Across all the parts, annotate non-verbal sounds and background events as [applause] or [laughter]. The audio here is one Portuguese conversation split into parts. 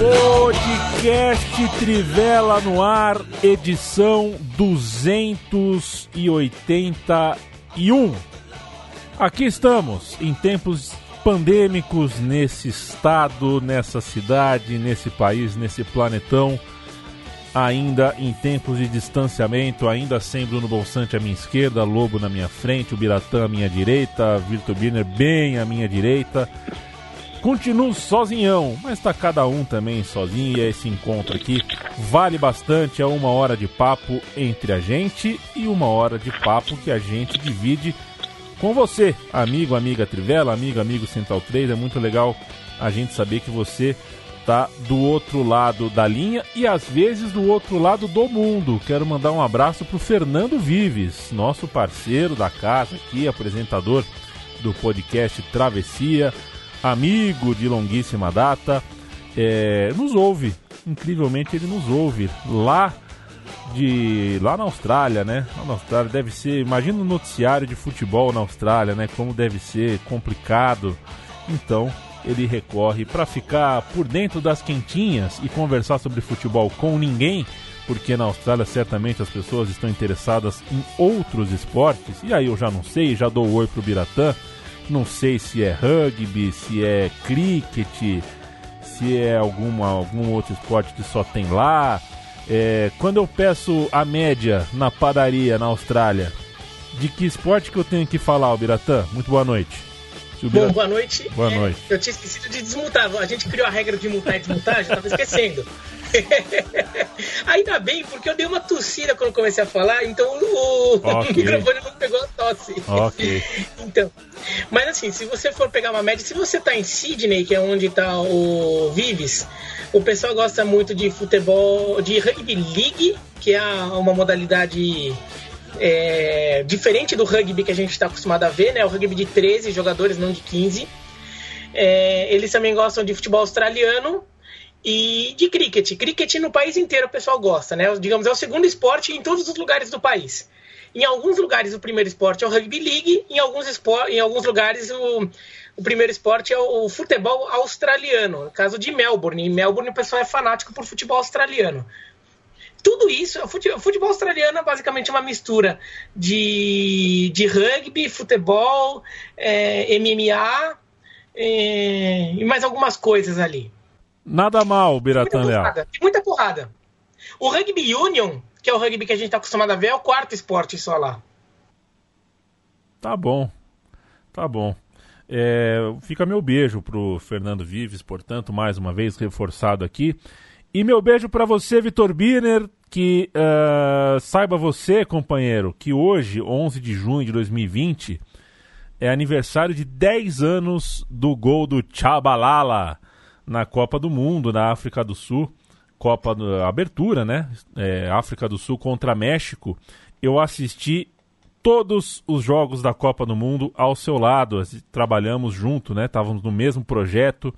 Podcast Trivela no ar, edição 281. Aqui estamos, em tempos pandêmicos, nesse estado, nessa cidade, nesse país, nesse planetão, ainda em tempos de distanciamento, ainda sem Bruno Bolsante à minha esquerda, Lobo na minha frente, o Biratã à minha direita, Virto Birner bem à minha direita. Continuo sozinhão, mas está cada um também sozinho e esse encontro aqui vale bastante. É uma hora de papo entre a gente e uma hora de papo que a gente divide com você, amigo, amiga Trivela, amigo, amigo Central 3. É muito legal a gente saber que você tá do outro lado da linha e às vezes do outro lado do mundo. Quero mandar um abraço pro Fernando Vives, nosso parceiro da casa aqui, apresentador do podcast Travessia amigo de longuíssima data, é, nos ouve. Incrivelmente ele nos ouve lá de lá na Austrália, né? Lá na Austrália deve ser, imagina o um noticiário de futebol na Austrália, né? Como deve ser complicado. Então, ele recorre para ficar por dentro das quentinhas e conversar sobre futebol com ninguém, porque na Austrália certamente as pessoas estão interessadas em outros esportes. E aí eu já não sei, já dou oi pro Biratã não sei se é rugby, se é cricket, se é alguma, algum outro esporte que só tem lá. É, quando eu peço a média na padaria na Austrália, de que esporte que eu tenho que falar, Albiratã? Muito boa noite. Bom, boa noite. Boa é, noite. Eu tinha esquecido de desmutar. A gente criou a regra de multar e desmutar, já estava esquecendo. [laughs] Ainda bem, porque eu dei uma tossida quando comecei a falar, então o, [laughs] okay. o microfone não pegou a tosse. Ok. [laughs] então, mas assim, se você for pegar uma média, se você está em Sydney, que é onde está o Vives, o pessoal gosta muito de futebol, de rugby league, que é uma modalidade é, diferente do rugby que a gente está acostumado a ver, né? O rugby de 13 jogadores, não de 15. É, eles também gostam de futebol australiano e de cricket. Cricket no país inteiro o pessoal gosta, né? Digamos, é o segundo esporte em todos os lugares do país. Em alguns lugares o primeiro esporte é o rugby league, em alguns, em alguns lugares o, o primeiro esporte é o, o futebol australiano. No caso de Melbourne, em Melbourne o pessoal é fanático por futebol australiano. Tudo isso, o futebol, o futebol australiano é basicamente uma mistura de, de rugby, futebol, é, MMA é, e mais algumas coisas ali. Nada mal, Biratan Leal. Tem muita porrada. O rugby union, que é o rugby que a gente está acostumado a ver, é o quarto esporte só lá. Tá bom. Tá bom. É, fica meu beijo pro Fernando Vives, portanto, mais uma vez reforçado aqui. E meu beijo para você, Vitor Birner, que uh, saiba você, companheiro, que hoje, 11 de junho de 2020, é aniversário de 10 anos do gol do Chabalala na Copa do Mundo, na África do Sul, Copa do, abertura, né? É, África do Sul contra México. Eu assisti todos os jogos da Copa do Mundo ao seu lado. Trabalhamos junto, né? Estávamos no mesmo projeto.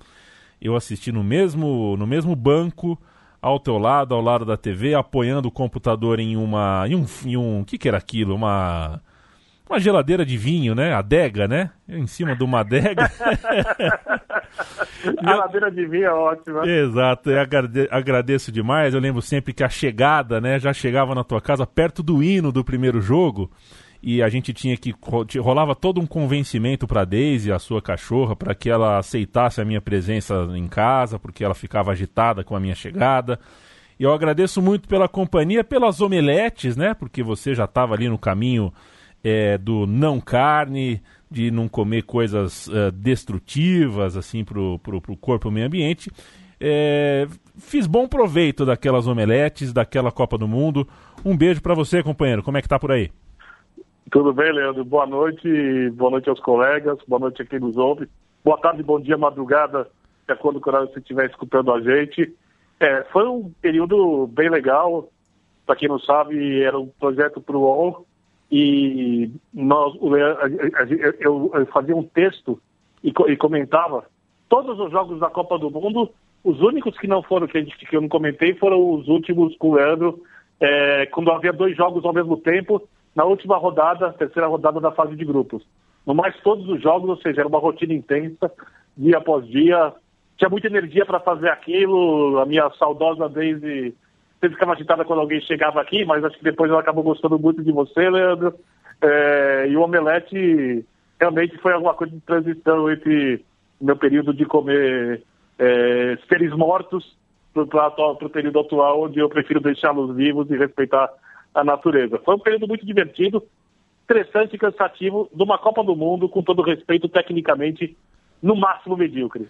Eu assisti no mesmo, no mesmo banco, ao teu lado, ao lado da TV, apoiando o computador em uma. em um. Em um que, que era aquilo? Uma uma geladeira de vinho, né? Adega, né? Em cima de uma adega. [laughs] geladeira de vinho é ótima. Exato, eu agradeço demais. Eu lembro sempre que a chegada, né? Já chegava na tua casa perto do hino do primeiro jogo e a gente tinha que rolava todo um convencimento para Daisy, a sua cachorra, para que ela aceitasse a minha presença em casa, porque ela ficava agitada com a minha chegada. E eu agradeço muito pela companhia, pelas omeletes, né? Porque você já estava ali no caminho é, do não carne, de não comer coisas uh, destrutivas assim para o corpo e meio ambiente. É, fiz bom proveito daquelas omeletes, daquela Copa do Mundo. Um beijo para você, companheiro. Como é que tá por aí? Tudo bem, Leandro? Boa noite, boa noite aos colegas, boa noite a quem nos ouve. Boa tarde, bom dia, madrugada, é quando você estiver escutando a gente. É, foi um período bem legal. Para quem não sabe, era um projeto para o UOL e nós, eu, eu fazia um texto e, e, comentava todos os jogos da Copa do Mundo. Os únicos que não foram, que, gente, que eu não comentei, foram os últimos com o Leandro, é, quando havia dois jogos ao mesmo tempo, na última rodada, terceira rodada da fase de grupos. No mais, todos os jogos, ou seja, era uma rotina intensa, dia após dia. Tinha muita energia para fazer aquilo. A minha saudosa Daisy sempre ficava agitada quando alguém chegava aqui, mas acho que depois ela acabou gostando muito de você, Leandro. É, e o Omelete realmente foi alguma coisa de transição entre meu período de comer é, seres mortos para o período atual, onde eu prefiro deixá-los vivos e respeitar a natureza. Foi um período muito divertido, interessante e cansativo de uma Copa do Mundo, com todo respeito, tecnicamente, no máximo medíocre.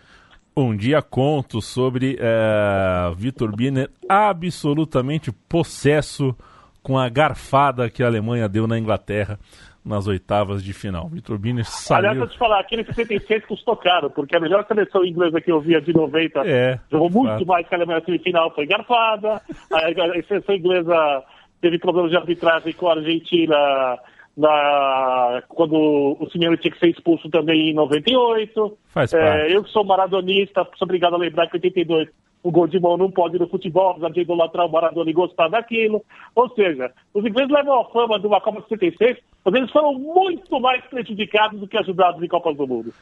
Um dia conto sobre é, Vitor Biner absolutamente possesso com a garfada que a Alemanha deu na Inglaterra nas oitavas de final. Vitor Biner saiu... Aliás, eu te falar, aquele 66 custou caro, porque a melhor seleção inglesa que eu via de 90 é, jogou muito fato. mais que a Alemanha na semifinal, foi garfada. a, a seleção inglesa teve problemas de arbitragem com a Argentina na, quando o Simeone tinha que ser expulso também em 98. Faz é, eu que sou maradonista, sou obrigado a lembrar que em 82 o gol de mão não pode no futebol, apesar de idolatrar o Maradona e gostar daquilo. Ou seja, os ingleses levam a fama de uma Copa 76, mas eles foram muito mais prejudicados do que ajudados em Copas do Mundo.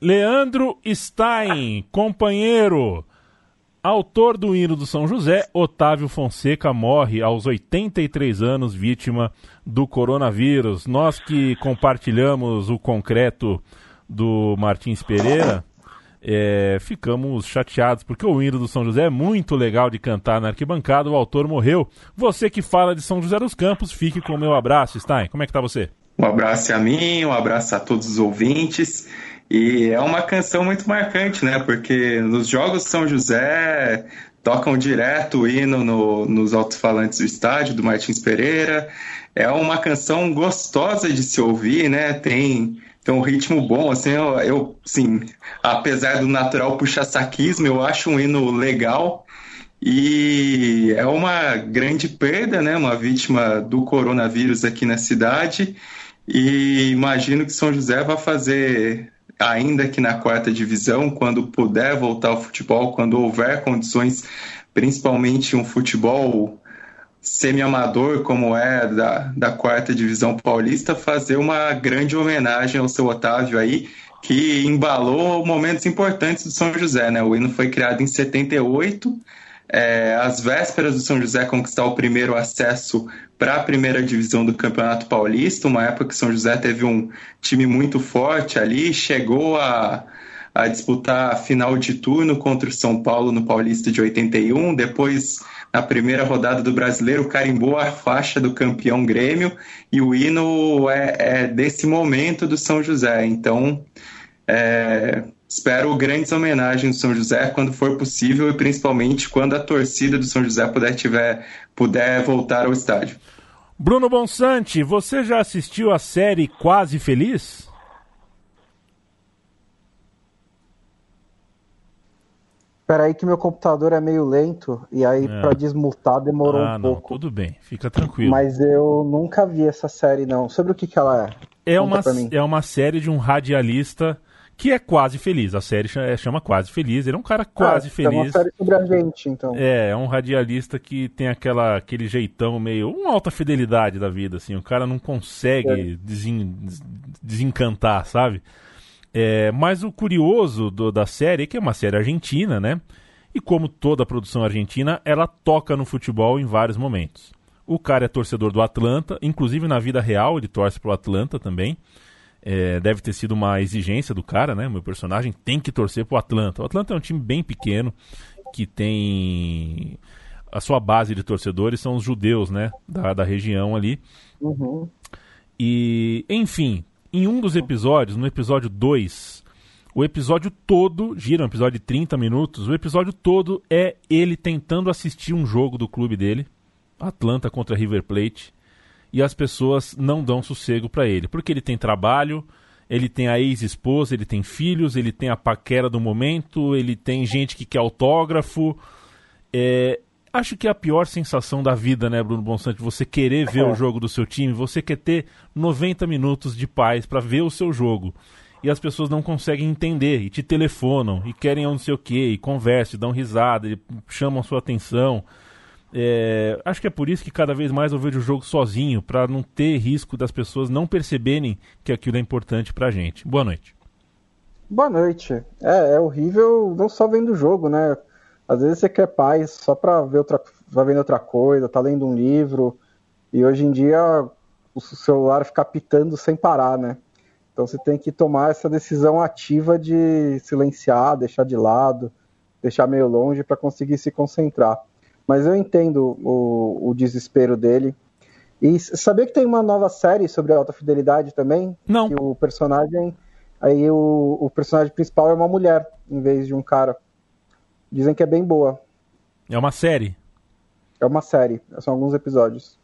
Leandro Stein, companheiro. Autor do hino do São José, Otávio Fonseca morre aos 83 anos, vítima do coronavírus. Nós que compartilhamos o concreto do Martins Pereira, é, ficamos chateados, porque o hino do São José é muito legal de cantar na arquibancada, o autor morreu. Você que fala de São José dos Campos, fique com o meu abraço, Stein. Como é que tá você? Um abraço a mim, um abraço a todos os ouvintes. E é uma canção muito marcante, né? Porque nos Jogos São José tocam direto o hino no, nos alto-falantes do estádio, do Martins Pereira. É uma canção gostosa de se ouvir, né? Tem, tem um ritmo bom, assim, eu, eu sim, apesar do natural puxa-saquismo, eu acho um hino legal. E é uma grande perda, né? Uma vítima do coronavírus aqui na cidade. E imagino que São José vai fazer ainda que na quarta divisão, quando puder voltar ao futebol, quando houver condições, principalmente um futebol semi-amador como é da, da quarta divisão paulista, fazer uma grande homenagem ao seu Otávio aí, que embalou momentos importantes do São José, né? O hino foi criado em 78, é, às vésperas do São José conquistar o primeiro acesso para a primeira divisão do Campeonato Paulista, uma época que São José teve um time muito forte ali, chegou a, a disputar a final de turno contra o São Paulo no Paulista de 81, depois na primeira rodada do Brasileiro carimbou a faixa do campeão Grêmio e o hino é, é desse momento do São José, então é, espero grandes homenagens do São José quando for possível e principalmente quando a torcida do São José puder, tiver, puder voltar ao estádio. Bruno Bonsante, você já assistiu a série Quase Feliz? Peraí que meu computador é meio lento e aí é. para desmutar demorou ah, um não, pouco. Tudo bem, fica tranquilo. Mas eu nunca vi essa série não. Sobre o que, que ela é? É uma, é uma série de um radialista que é quase feliz. A série é, chama Quase Feliz. Ele é um cara quase ah, feliz. É uma série sobre a gente, então. É, é um radialista que tem aquela, aquele jeitão meio. uma alta fidelidade da vida, assim. O cara não consegue é. desen, desencantar, sabe? É, mas o curioso do, da série é que é uma série argentina, né? E como toda produção argentina, ela toca no futebol em vários momentos. O cara é torcedor do Atlanta, inclusive na vida real ele torce pro Atlanta também. É, deve ter sido uma exigência do cara, né? O meu personagem tem que torcer pro Atlanta. O Atlanta é um time bem pequeno que tem a sua base de torcedores são os judeus, né? Da, da região ali. Uhum. E, enfim, em um dos episódios, no episódio 2, o episódio todo, gira um episódio de 30 minutos, o episódio todo é ele tentando assistir um jogo do clube dele, Atlanta contra River Plate, e as pessoas não dão sossego para ele, porque ele tem trabalho, ele tem a ex-esposa, ele tem filhos, ele tem a paquera do momento, ele tem gente que quer autógrafo. É, acho que é a pior sensação da vida, né, Bruno Bonsante? Você querer ver é. o jogo do seu time, você quer ter 90 minutos de paz para ver o seu jogo. E as pessoas não conseguem entender e te telefonam e querem não sei o que, e conversam, dão risada, e chamam sua atenção. É, acho que é por isso que cada vez mais eu vejo o jogo sozinho, para não ter risco das pessoas não perceberem que aquilo é importante pra gente. Boa noite. Boa noite. É, é horrível não só vendo o jogo, né? Às vezes você quer paz só para ver outra, vai vendo outra coisa, tá lendo um livro, e hoje em dia o celular fica pitando sem parar, né? Então você tem que tomar essa decisão ativa de silenciar, deixar de lado, deixar meio longe para conseguir se concentrar. Mas eu entendo o, o desespero dele. E sabia que tem uma nova série sobre alta fidelidade também? Não. Que o personagem. Aí o, o personagem principal é uma mulher, em vez de um cara. Dizem que é bem boa. É uma série? É uma série, são alguns episódios.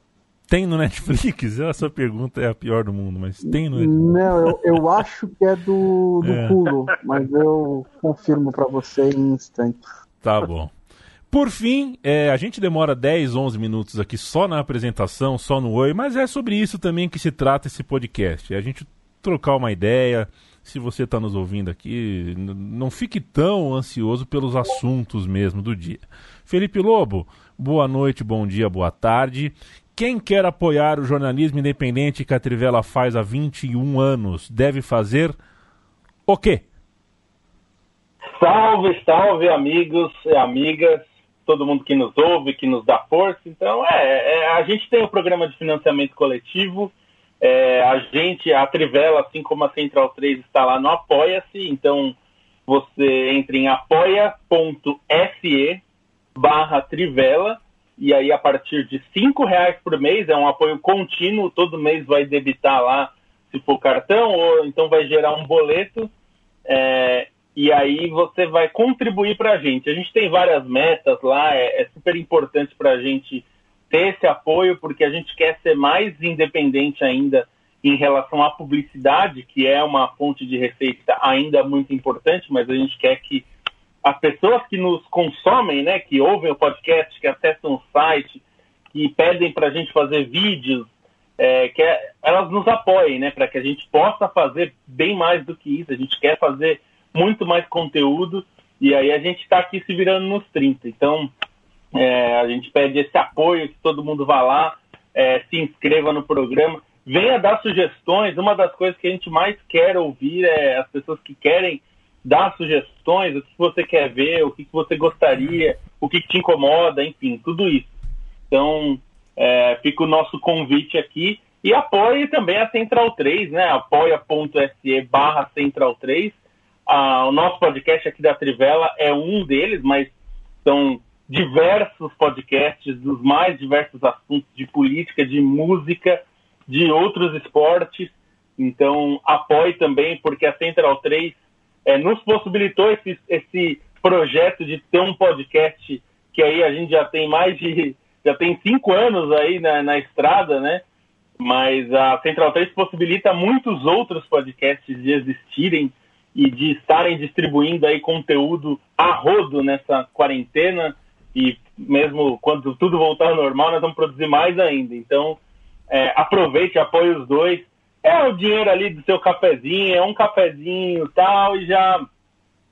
Tem no Netflix? [laughs] Essa pergunta é a pior do mundo, mas tem no Netflix? Não, eu, eu [laughs] acho que é do, do é. Hulu, mas eu confirmo para você em instantes. Tá bom. Por fim, é, a gente demora 10, 11 minutos aqui só na apresentação, só no Oi, mas é sobre isso também que se trata esse podcast. É a gente trocar uma ideia. Se você está nos ouvindo aqui, não fique tão ansioso pelos assuntos mesmo do dia. Felipe Lobo, boa noite, bom dia, boa tarde. Quem quer apoiar o jornalismo independente que a Trivela faz há 21 anos deve fazer o quê? Salve, salve, amigos e amigas todo mundo que nos ouve, que nos dá força. Então, é, é a gente tem o um programa de financiamento coletivo, é, a gente, a Trivela, assim como a Central 3, está lá no Apoia-se, então você entra em apoia.se barra Trivela, e aí a partir de cinco reais por mês, é um apoio contínuo, todo mês vai debitar lá, se for cartão, ou então vai gerar um boleto, é, e aí você vai contribuir para a gente. A gente tem várias metas lá, é, é super importante para a gente ter esse apoio, porque a gente quer ser mais independente ainda em relação à publicidade, que é uma fonte de receita ainda muito importante, mas a gente quer que as pessoas que nos consomem, né, que ouvem o podcast, que acessam o site, que pedem para a gente fazer vídeos, é, que é, elas nos apoiem, né, para que a gente possa fazer bem mais do que isso. A gente quer fazer muito mais conteúdo, e aí a gente está aqui se virando nos 30. Então, é, a gente pede esse apoio, que todo mundo vá lá, é, se inscreva no programa, venha dar sugestões. Uma das coisas que a gente mais quer ouvir é as pessoas que querem dar sugestões, o que você quer ver, o que você gostaria, o que te incomoda, enfim, tudo isso. Então, é, fica o nosso convite aqui. E apoie também a Central 3, né? apoia.se barra Central 3 o nosso podcast aqui da Trivela é um deles, mas são diversos podcasts dos mais diversos assuntos de política, de música, de outros esportes. Então, apoie também, porque a Central 3 é, nos possibilitou esse, esse projeto de ter um podcast que aí a gente já tem mais de. já tem cinco anos aí na, na estrada, né? Mas a Central 3 possibilita muitos outros podcasts de existirem e de estarem distribuindo aí conteúdo a rodo nessa quarentena e mesmo quando tudo voltar ao normal, nós vamos produzir mais ainda. Então, é, aproveite, apoie os dois. É o dinheiro ali do seu cafezinho, é um cafezinho tal, e já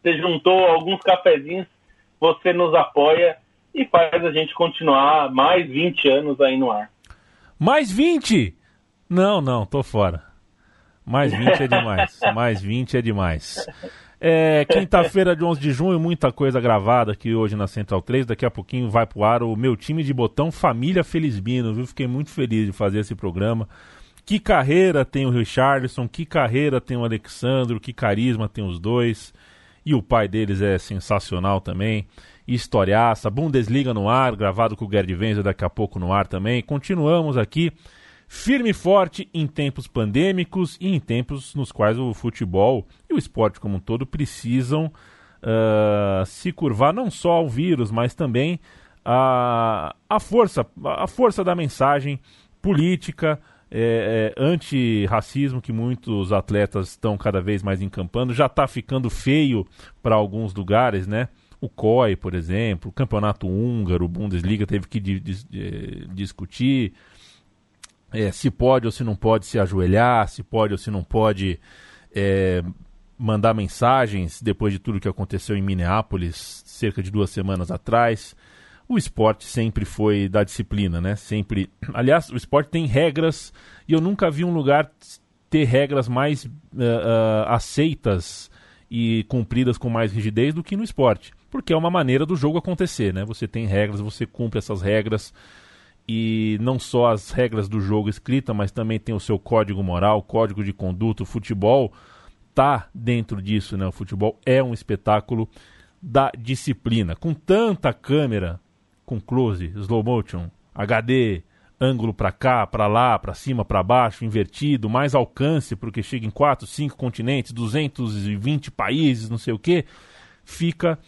você juntou alguns cafezinhos, você nos apoia e faz a gente continuar mais 20 anos aí no ar. Mais 20? Não, não, tô fora. Mais 20 é demais. [laughs] Mais 20 é demais. É, Quinta-feira de 11 de junho, muita coisa gravada aqui hoje na Central 3. Daqui a pouquinho vai pro ar o meu time de botão Família Felizbino, viu? Fiquei muito feliz de fazer esse programa. Que carreira tem o Richardson, que carreira tem o Alexandro, que carisma tem os dois. E o pai deles é sensacional também. Historiaça, Bundesliga no ar, gravado com o Gerd Wenzel daqui a pouco no ar também. Continuamos aqui firme e forte em tempos pandêmicos e em tempos nos quais o futebol e o esporte como um todo precisam uh, se curvar não só ao vírus, mas também a, a força a força da mensagem política é, é, anti-racismo que muitos atletas estão cada vez mais encampando já está ficando feio para alguns lugares, né? O COI, por exemplo, o Campeonato Húngaro, o Bundesliga teve que di di eh, discutir é, se pode ou se não pode se ajoelhar, se pode ou se não pode é, mandar mensagens depois de tudo que aconteceu em Minneapolis cerca de duas semanas atrás. O esporte sempre foi da disciplina, né? Sempre. [clears throat] Aliás, o esporte tem regras e eu nunca vi um lugar ter regras mais uh, uh, aceitas e cumpridas com mais rigidez do que no esporte, porque é uma maneira do jogo acontecer, né? Você tem regras, você cumpre essas regras e não só as regras do jogo escrita, mas também tem o seu código moral, código de conduta. O futebol tá dentro disso, né? O futebol é um espetáculo da disciplina, com tanta câmera, com close, slow motion, HD, ângulo para cá, para lá, para cima, para baixo, invertido, mais alcance, porque chega em 4, 5 continentes, 220 países, não sei o que, fica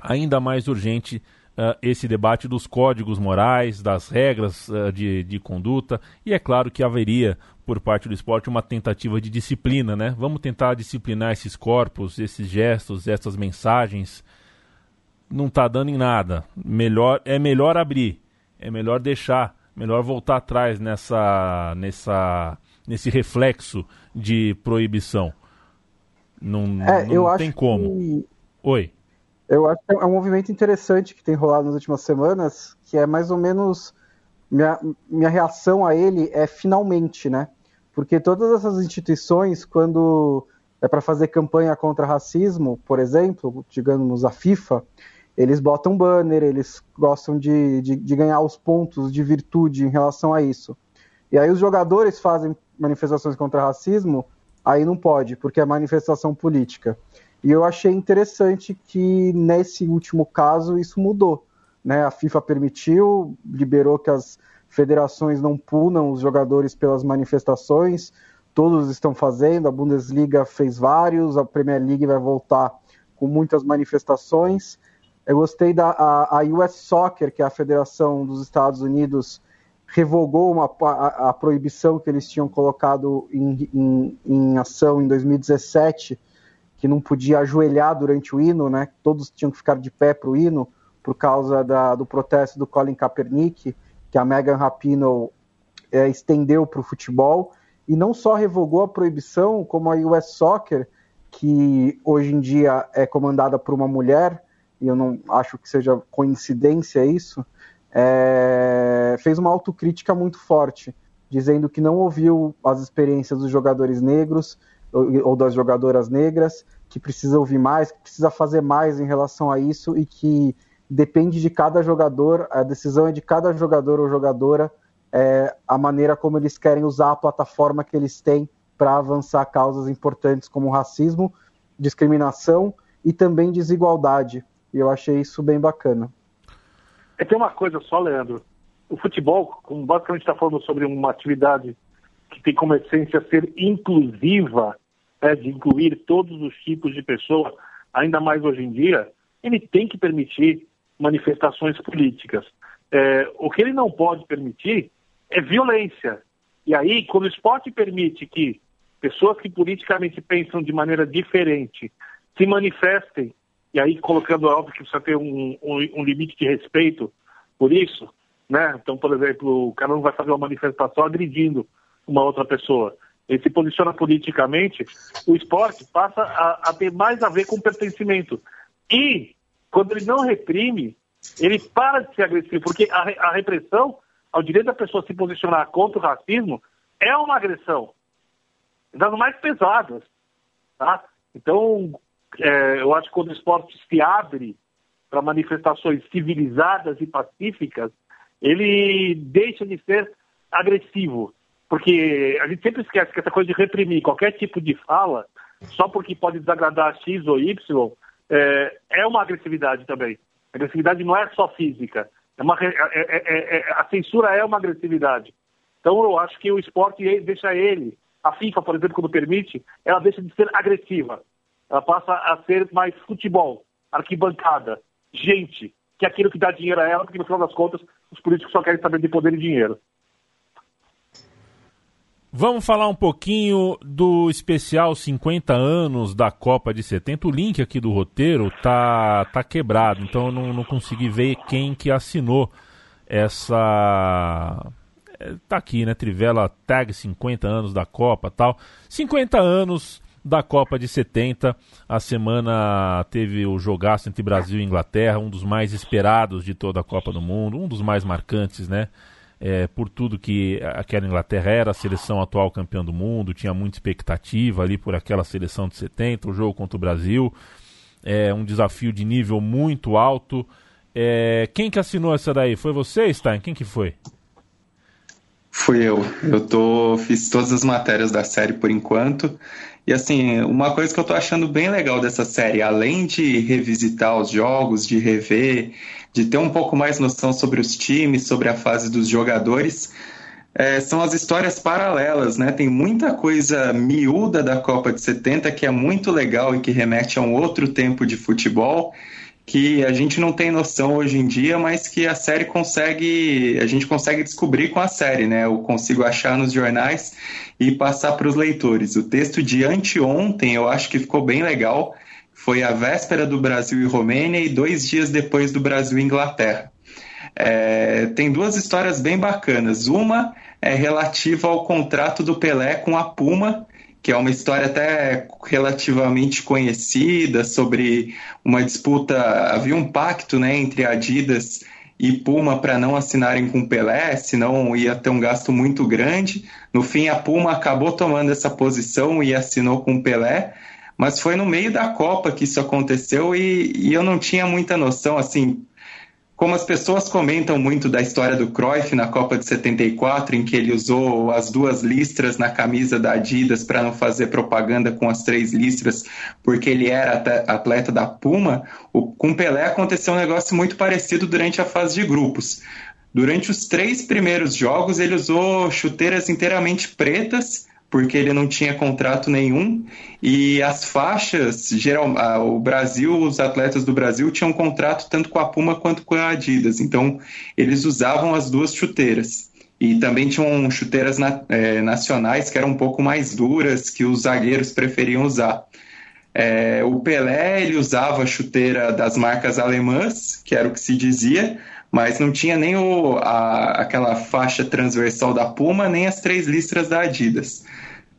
ainda mais urgente uh, esse debate dos códigos morais, das regras uh, de, de conduta, e é claro que haveria, por parte do esporte, uma tentativa de disciplina, né? Vamos tentar disciplinar esses corpos, esses gestos, essas mensagens. Não está dando em nada. Melhor, é melhor abrir, é melhor deixar, melhor voltar atrás nessa, nessa, nesse reflexo de proibição. Não, é, não tem como. Que... Oi. Eu acho que é um movimento interessante que tem rolado nas últimas semanas, que é mais ou menos. Minha, minha reação a ele é finalmente, né? Porque todas essas instituições, quando é para fazer campanha contra racismo, por exemplo, digamos a FIFA, eles botam banner, eles gostam de, de, de, ganhar os pontos de virtude em relação a isso. E aí os jogadores fazem manifestações contra racismo, aí não pode, porque é manifestação política. E eu achei interessante que nesse último caso isso mudou. Né? A FIFA permitiu, liberou que as federações não punam os jogadores pelas manifestações, todos estão fazendo, a Bundesliga fez vários, a Premier League vai voltar com muitas manifestações. Eu gostei da a, a US Soccer, que é a federação dos Estados Unidos, revogou uma, a, a proibição que eles tinham colocado em, em, em ação em 2017 que não podia ajoelhar durante o hino, né? Todos tinham que ficar de pé para o hino por causa da, do protesto do Colin Kaepernick, que a Megan Rapinoe é, estendeu para o futebol e não só revogou a proibição, como a US Soccer, que hoje em dia é comandada por uma mulher, e eu não acho que seja coincidência isso, é, fez uma autocrítica muito forte, dizendo que não ouviu as experiências dos jogadores negros ou, das jogadoras negras, que precisa ouvir mais, que precisa fazer mais em relação a isso e que depende de cada jogador, a decisão é de cada jogador ou jogadora, é, a maneira como eles querem usar a plataforma que eles têm para avançar causas importantes como racismo, discriminação e também desigualdade. E eu achei isso bem bacana. É tem uma coisa só, Leandro. O futebol, como basicamente está falando sobre uma atividade que tem como essência ser inclusiva, de incluir todos os tipos de pessoa, ainda mais hoje em dia, ele tem que permitir manifestações políticas. É, o que ele não pode permitir é violência. E aí, quando o esporte permite que pessoas que politicamente pensam de maneira diferente se manifestem, e aí colocando óbvio que precisa ter um, um, um limite de respeito por isso, né? Então, por exemplo, o cara não vai fazer uma manifestação agredindo uma outra pessoa ele se posiciona politicamente, o esporte passa a, a, ter mais a ver com pertencimento. E, quando ele não reprime, ele para de ser agressivo, porque a, a repressão ao direito da pessoa se posicionar contra o racismo é uma agressão, das mais pesadas. Tá? Então, é, eu acho que quando o esporte se abre para manifestações civilizadas e pacíficas, ele deixa de ser agressivo porque a gente sempre esquece que essa coisa de reprimir qualquer tipo de fala, só porque pode desagradar X ou Y, é, é uma agressividade também. A agressividade não é só física. É uma, é é, é, é, a censura é uma agressividade. Então eu acho que o esporte deixa ele, a FIFA, por exemplo, quando permite, ela deixa de ser agressiva. Ela passa a ser mais futebol, arquibancada, gente, que é aquilo que dá dinheiro a ela, porque no final das contas os políticos só querem saber de poder e dinheiro. Vamos falar um pouquinho do especial 50 anos da Copa de 70. O link aqui do roteiro tá, tá quebrado, então eu não, não consegui ver quem que assinou essa. É, tá aqui, né? Trivela Tag 50 anos da Copa tal. 50 anos da Copa de 70. A semana teve o jogaço entre Brasil e Inglaterra, um dos mais esperados de toda a Copa do Mundo, um dos mais marcantes, né? É, por tudo que aquela Inglaterra era a seleção atual campeã do mundo, tinha muita expectativa ali por aquela seleção de 70, o jogo contra o Brasil, é um desafio de nível muito alto. É, quem que assinou essa daí? Foi você, Stein? Quem que foi? Fui eu. Eu tô, fiz todas as matérias da série por enquanto. E assim, uma coisa que eu tô achando bem legal dessa série, além de revisitar os jogos, de rever, de ter um pouco mais noção sobre os times, sobre a fase dos jogadores, é, são as histórias paralelas, né? Tem muita coisa miúda da Copa de 70 que é muito legal e que remete a um outro tempo de futebol que a gente não tem noção hoje em dia, mas que a série consegue, a gente consegue descobrir com a série, né? Eu consigo achar nos jornais e passar para os leitores. O texto de anteontem eu acho que ficou bem legal. Foi a véspera do Brasil e Romênia e dois dias depois do Brasil e Inglaterra. É, tem duas histórias bem bacanas. Uma é relativa ao contrato do Pelé com a Puma, que é uma história até relativamente conhecida sobre uma disputa. Havia um pacto né, entre Adidas e Puma para não assinarem com Pelé, senão ia ter um gasto muito grande. No fim, a Puma acabou tomando essa posição e assinou com Pelé, mas foi no meio da Copa que isso aconteceu e, e eu não tinha muita noção, assim, como as pessoas comentam muito da história do Cruyff na Copa de 74, em que ele usou as duas listras na camisa da Adidas para não fazer propaganda com as três listras, porque ele era atleta da Puma, com Pelé aconteceu um negócio muito parecido durante a fase de grupos. Durante os três primeiros jogos, ele usou chuteiras inteiramente pretas porque ele não tinha contrato nenhum e as faixas, geral, o Brasil, os atletas do Brasil tinham contrato tanto com a Puma quanto com a Adidas, então eles usavam as duas chuteiras. E também tinham chuteiras na, é, nacionais que eram um pouco mais duras, que os zagueiros preferiam usar. É, o Pelé ele usava a chuteira das marcas alemãs, que era o que se dizia, mas não tinha nem o, a, aquela faixa transversal da Puma, nem as três listras da Adidas.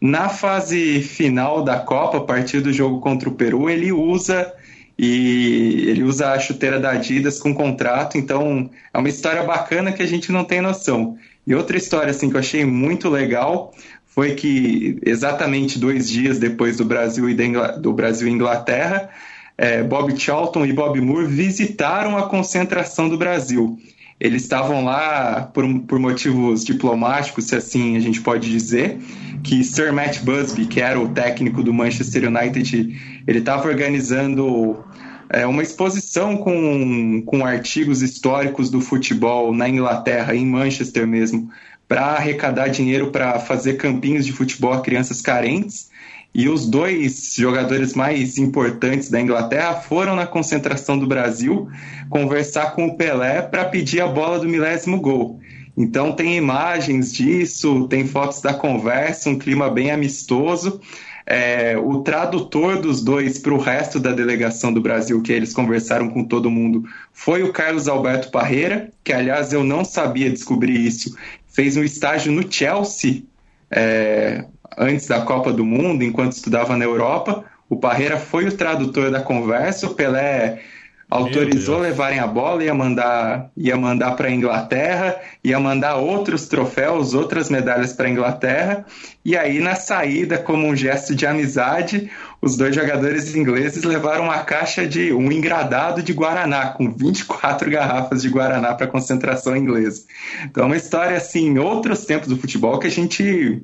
Na fase final da Copa, a partir do jogo contra o Peru, ele usa e ele usa a chuteira da Adidas com contrato, então é uma história bacana que a gente não tem noção. E outra história assim que eu achei muito legal foi que exatamente dois dias depois do Brasil e do Brasil e Inglaterra, é, Bob Charlton e Bob Moore visitaram a concentração do Brasil. Eles estavam lá por, por motivos diplomáticos, se assim a gente pode dizer, que Sir Matt Busby, que era o técnico do Manchester United, ele estava organizando é, uma exposição com, com artigos históricos do futebol na Inglaterra, em Manchester mesmo, para arrecadar dinheiro para fazer campinhos de futebol a crianças carentes. E os dois jogadores mais importantes da Inglaterra foram na concentração do Brasil conversar com o Pelé para pedir a bola do milésimo gol. Então tem imagens disso, tem fotos da conversa, um clima bem amistoso. É, o tradutor dos dois para o resto da delegação do Brasil, que eles conversaram com todo mundo, foi o Carlos Alberto Parreira, que aliás eu não sabia descobrir isso. Fez um estágio no Chelsea é, antes da Copa do Mundo, enquanto estudava na Europa. O Parreira foi o tradutor da conversa, o Pelé autorizou levarem a bola, ia mandar, ia mandar para a Inglaterra, ia mandar outros troféus, outras medalhas para a Inglaterra. E aí, na saída, como um gesto de amizade, os dois jogadores ingleses levaram uma caixa de um engradado de Guaraná, com 24 garrafas de Guaraná para concentração inglesa. Então, é uma história assim, em outros tempos do futebol que a gente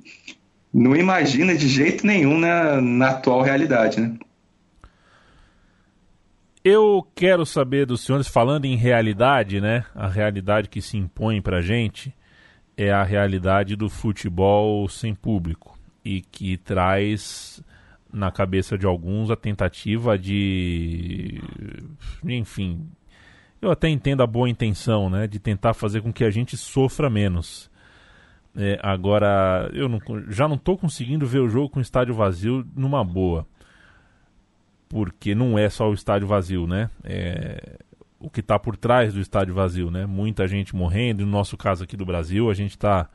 não imagina de jeito nenhum na, na atual realidade, né? Eu quero saber dos senhores, falando em realidade, né? A realidade que se impõe pra gente é a realidade do futebol sem público e que traz na cabeça de alguns a tentativa de. Enfim. Eu até entendo a boa intenção, né? De tentar fazer com que a gente sofra menos. É, agora, eu não, já não estou conseguindo ver o jogo com o estádio vazio numa boa. Porque não é só o estádio vazio, né? É, o que está por trás do estádio vazio, né? Muita gente morrendo. No nosso caso aqui do Brasil, a gente está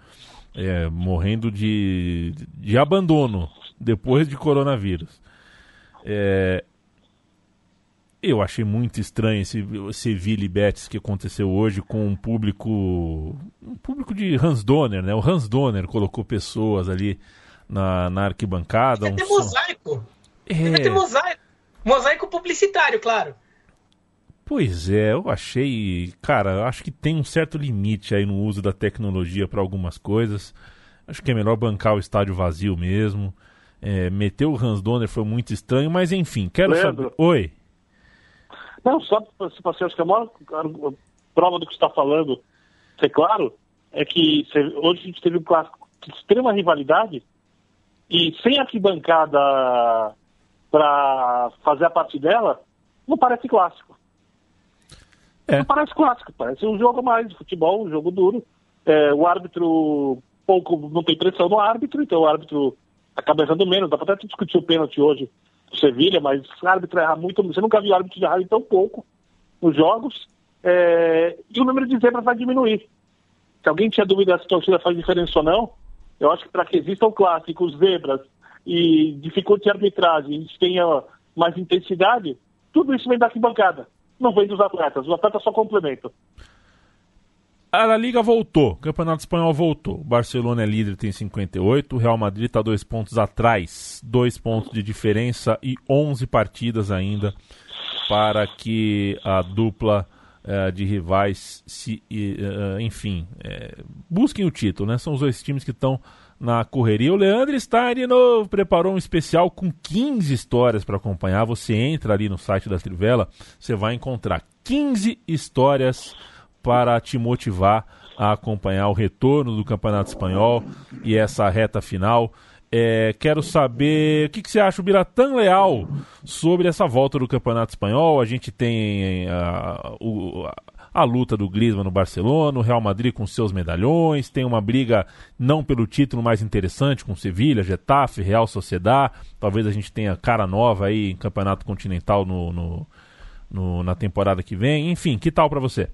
é, morrendo de, de abandono depois de coronavírus. É, eu achei muito estranho esse Sevilla e Betis que aconteceu hoje com um público um público de Hans Donner, né? O Hans Donner colocou pessoas ali na, na arquibancada. Deve um ter mosaico. É... Deve ter mosaico. Mosaico publicitário, claro. Pois é, eu achei, cara, eu acho que tem um certo limite aí no uso da tecnologia para algumas coisas. Acho que é melhor bancar o estádio vazio mesmo. É, meter o Hans Donner foi muito estranho, mas enfim, quero Leandro. saber. Oi. Não, só para você, acho que a maior prova do que você está falando, ser claro, é que hoje a gente teve um clássico de extrema rivalidade e sem arquibancada para fazer a parte dela, não parece clássico. É. Não parece clássico, parece um jogo mais de futebol, um jogo duro. É, o árbitro pouco não tem pressão no árbitro, então o árbitro acaba errando menos. Dá para até discutir o pênalti hoje Sevilha, mas o árbitro erra muito. Você nunca viu árbitro errar tão pouco nos jogos. É, e o número de zebras vai diminuir. Se alguém tinha dúvida se a torcida faz diferença ou não, eu acho que para que existam clássicos, zebras e dificulte a arbitragem, a gente tenha mais intensidade, tudo isso vem da arquibancada. Não vem dos atletas. Os atletas só complementam. A La Liga voltou, o Campeonato Espanhol voltou. O Barcelona é líder, tem 58. O Real Madrid está dois pontos atrás, dois pontos de diferença e 11 partidas ainda para que a dupla uh, de rivais se, uh, enfim, uh, busquem o título, né? São os dois times que estão na correria. O Leandro Stein de novo preparou um especial com 15 histórias para acompanhar. Você entra ali no site da Trivela, você vai encontrar 15 histórias para te motivar a acompanhar o retorno do Campeonato Espanhol e essa reta final. É, quero saber o que, que, você acha, o Biratã Leal, sobre essa volta do Campeonato Espanhol. A gente tem a, a, a luta do Griezmann no Barcelona, o Real Madrid com seus medalhões, tem uma briga não pelo título mais interessante com Sevilha, Getafe, Real Sociedad. Talvez a gente tenha cara nova aí em Campeonato Continental no, no, no na temporada que vem. Enfim, que tal para você?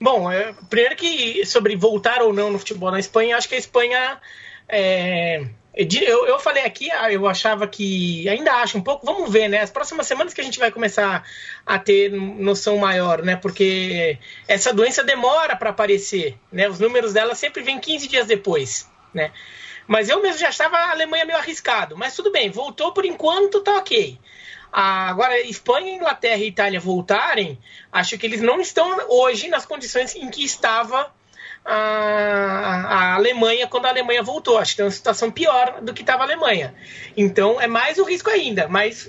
Bom, é, primeiro que sobre voltar ou não no futebol na Espanha, acho que a Espanha. É, eu, eu falei aqui, ah, eu achava que. Ainda acho um pouco, vamos ver, né? As próximas semanas que a gente vai começar a ter noção maior, né? Porque essa doença demora para aparecer, né? Os números dela sempre vêm 15 dias depois, né? Mas eu mesmo já estava a Alemanha meio arriscado. Mas tudo bem, voltou por enquanto, tá ok. Agora, Espanha, Inglaterra e Itália voltarem, acho que eles não estão hoje nas condições em que estava a, a Alemanha quando a Alemanha voltou. Acho que tem uma situação pior do que estava a Alemanha. Então é mais um risco ainda. Mas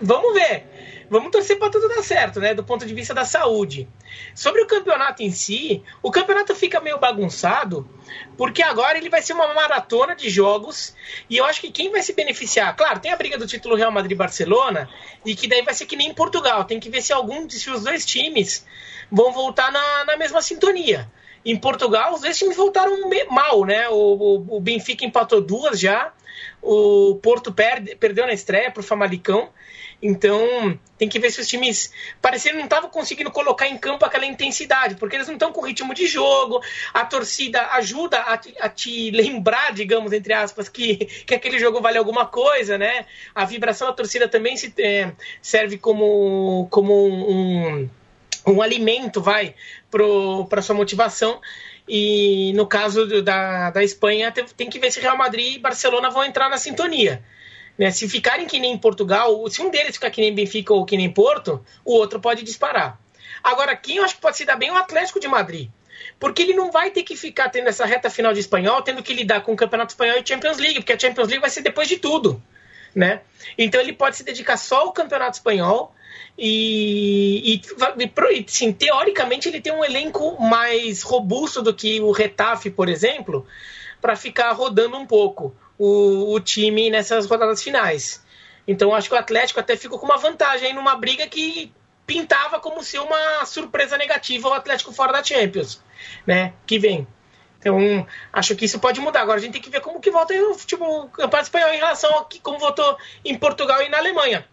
vamos ver vamos torcer para tudo dar certo, né? Do ponto de vista da saúde. Sobre o campeonato em si, o campeonato fica meio bagunçado, porque agora ele vai ser uma maratona de jogos, e eu acho que quem vai se beneficiar, claro, tem a briga do título Real Madrid-Barcelona, e que daí vai ser que nem em Portugal, tem que ver se algum, se os dois times vão voltar na, na mesma sintonia. Em Portugal, os dois times voltaram mal, né? O, o, o Benfica empatou duas já, o Porto perde, perdeu na estreia para o Famalicão. Então, tem que ver se os times pareceram não estavam conseguindo colocar em campo aquela intensidade, porque eles não estão com ritmo de jogo. A torcida ajuda a te, a te, lembrar, digamos, entre aspas, que, que aquele jogo vale alguma coisa, né? A vibração da torcida também se, é, serve como, como um, um, alimento, vai, para sua motivação. E no caso da, da Espanha, tem, tem que ver se Real Madrid e Barcelona vão entrar na sintonia. Né? Se ficarem que nem Portugal, se um deles ficar que nem Benfica ou que nem Porto, o outro pode disparar. Agora, quem eu acho que pode se dar bem é o Atlético de Madrid. Porque ele não vai ter que ficar tendo essa reta final de espanhol, tendo que lidar com o Campeonato Espanhol e Champions League, porque a Champions League vai ser depois de tudo. Né? Então ele pode se dedicar só ao Campeonato Espanhol e, e, e sim, teoricamente ele tem um elenco mais robusto do que o Retafe, por exemplo, para ficar rodando um pouco o, o time nessas rodadas finais. Então acho que o Atlético até ficou com uma vantagem aí numa briga que pintava como ser uma surpresa negativa o Atlético fora da Champions, né? Que vem. Então, acho que isso pode mudar. Agora a gente tem que ver como que volta o futebol, campeonato espanhol em relação a como votou em Portugal e na Alemanha.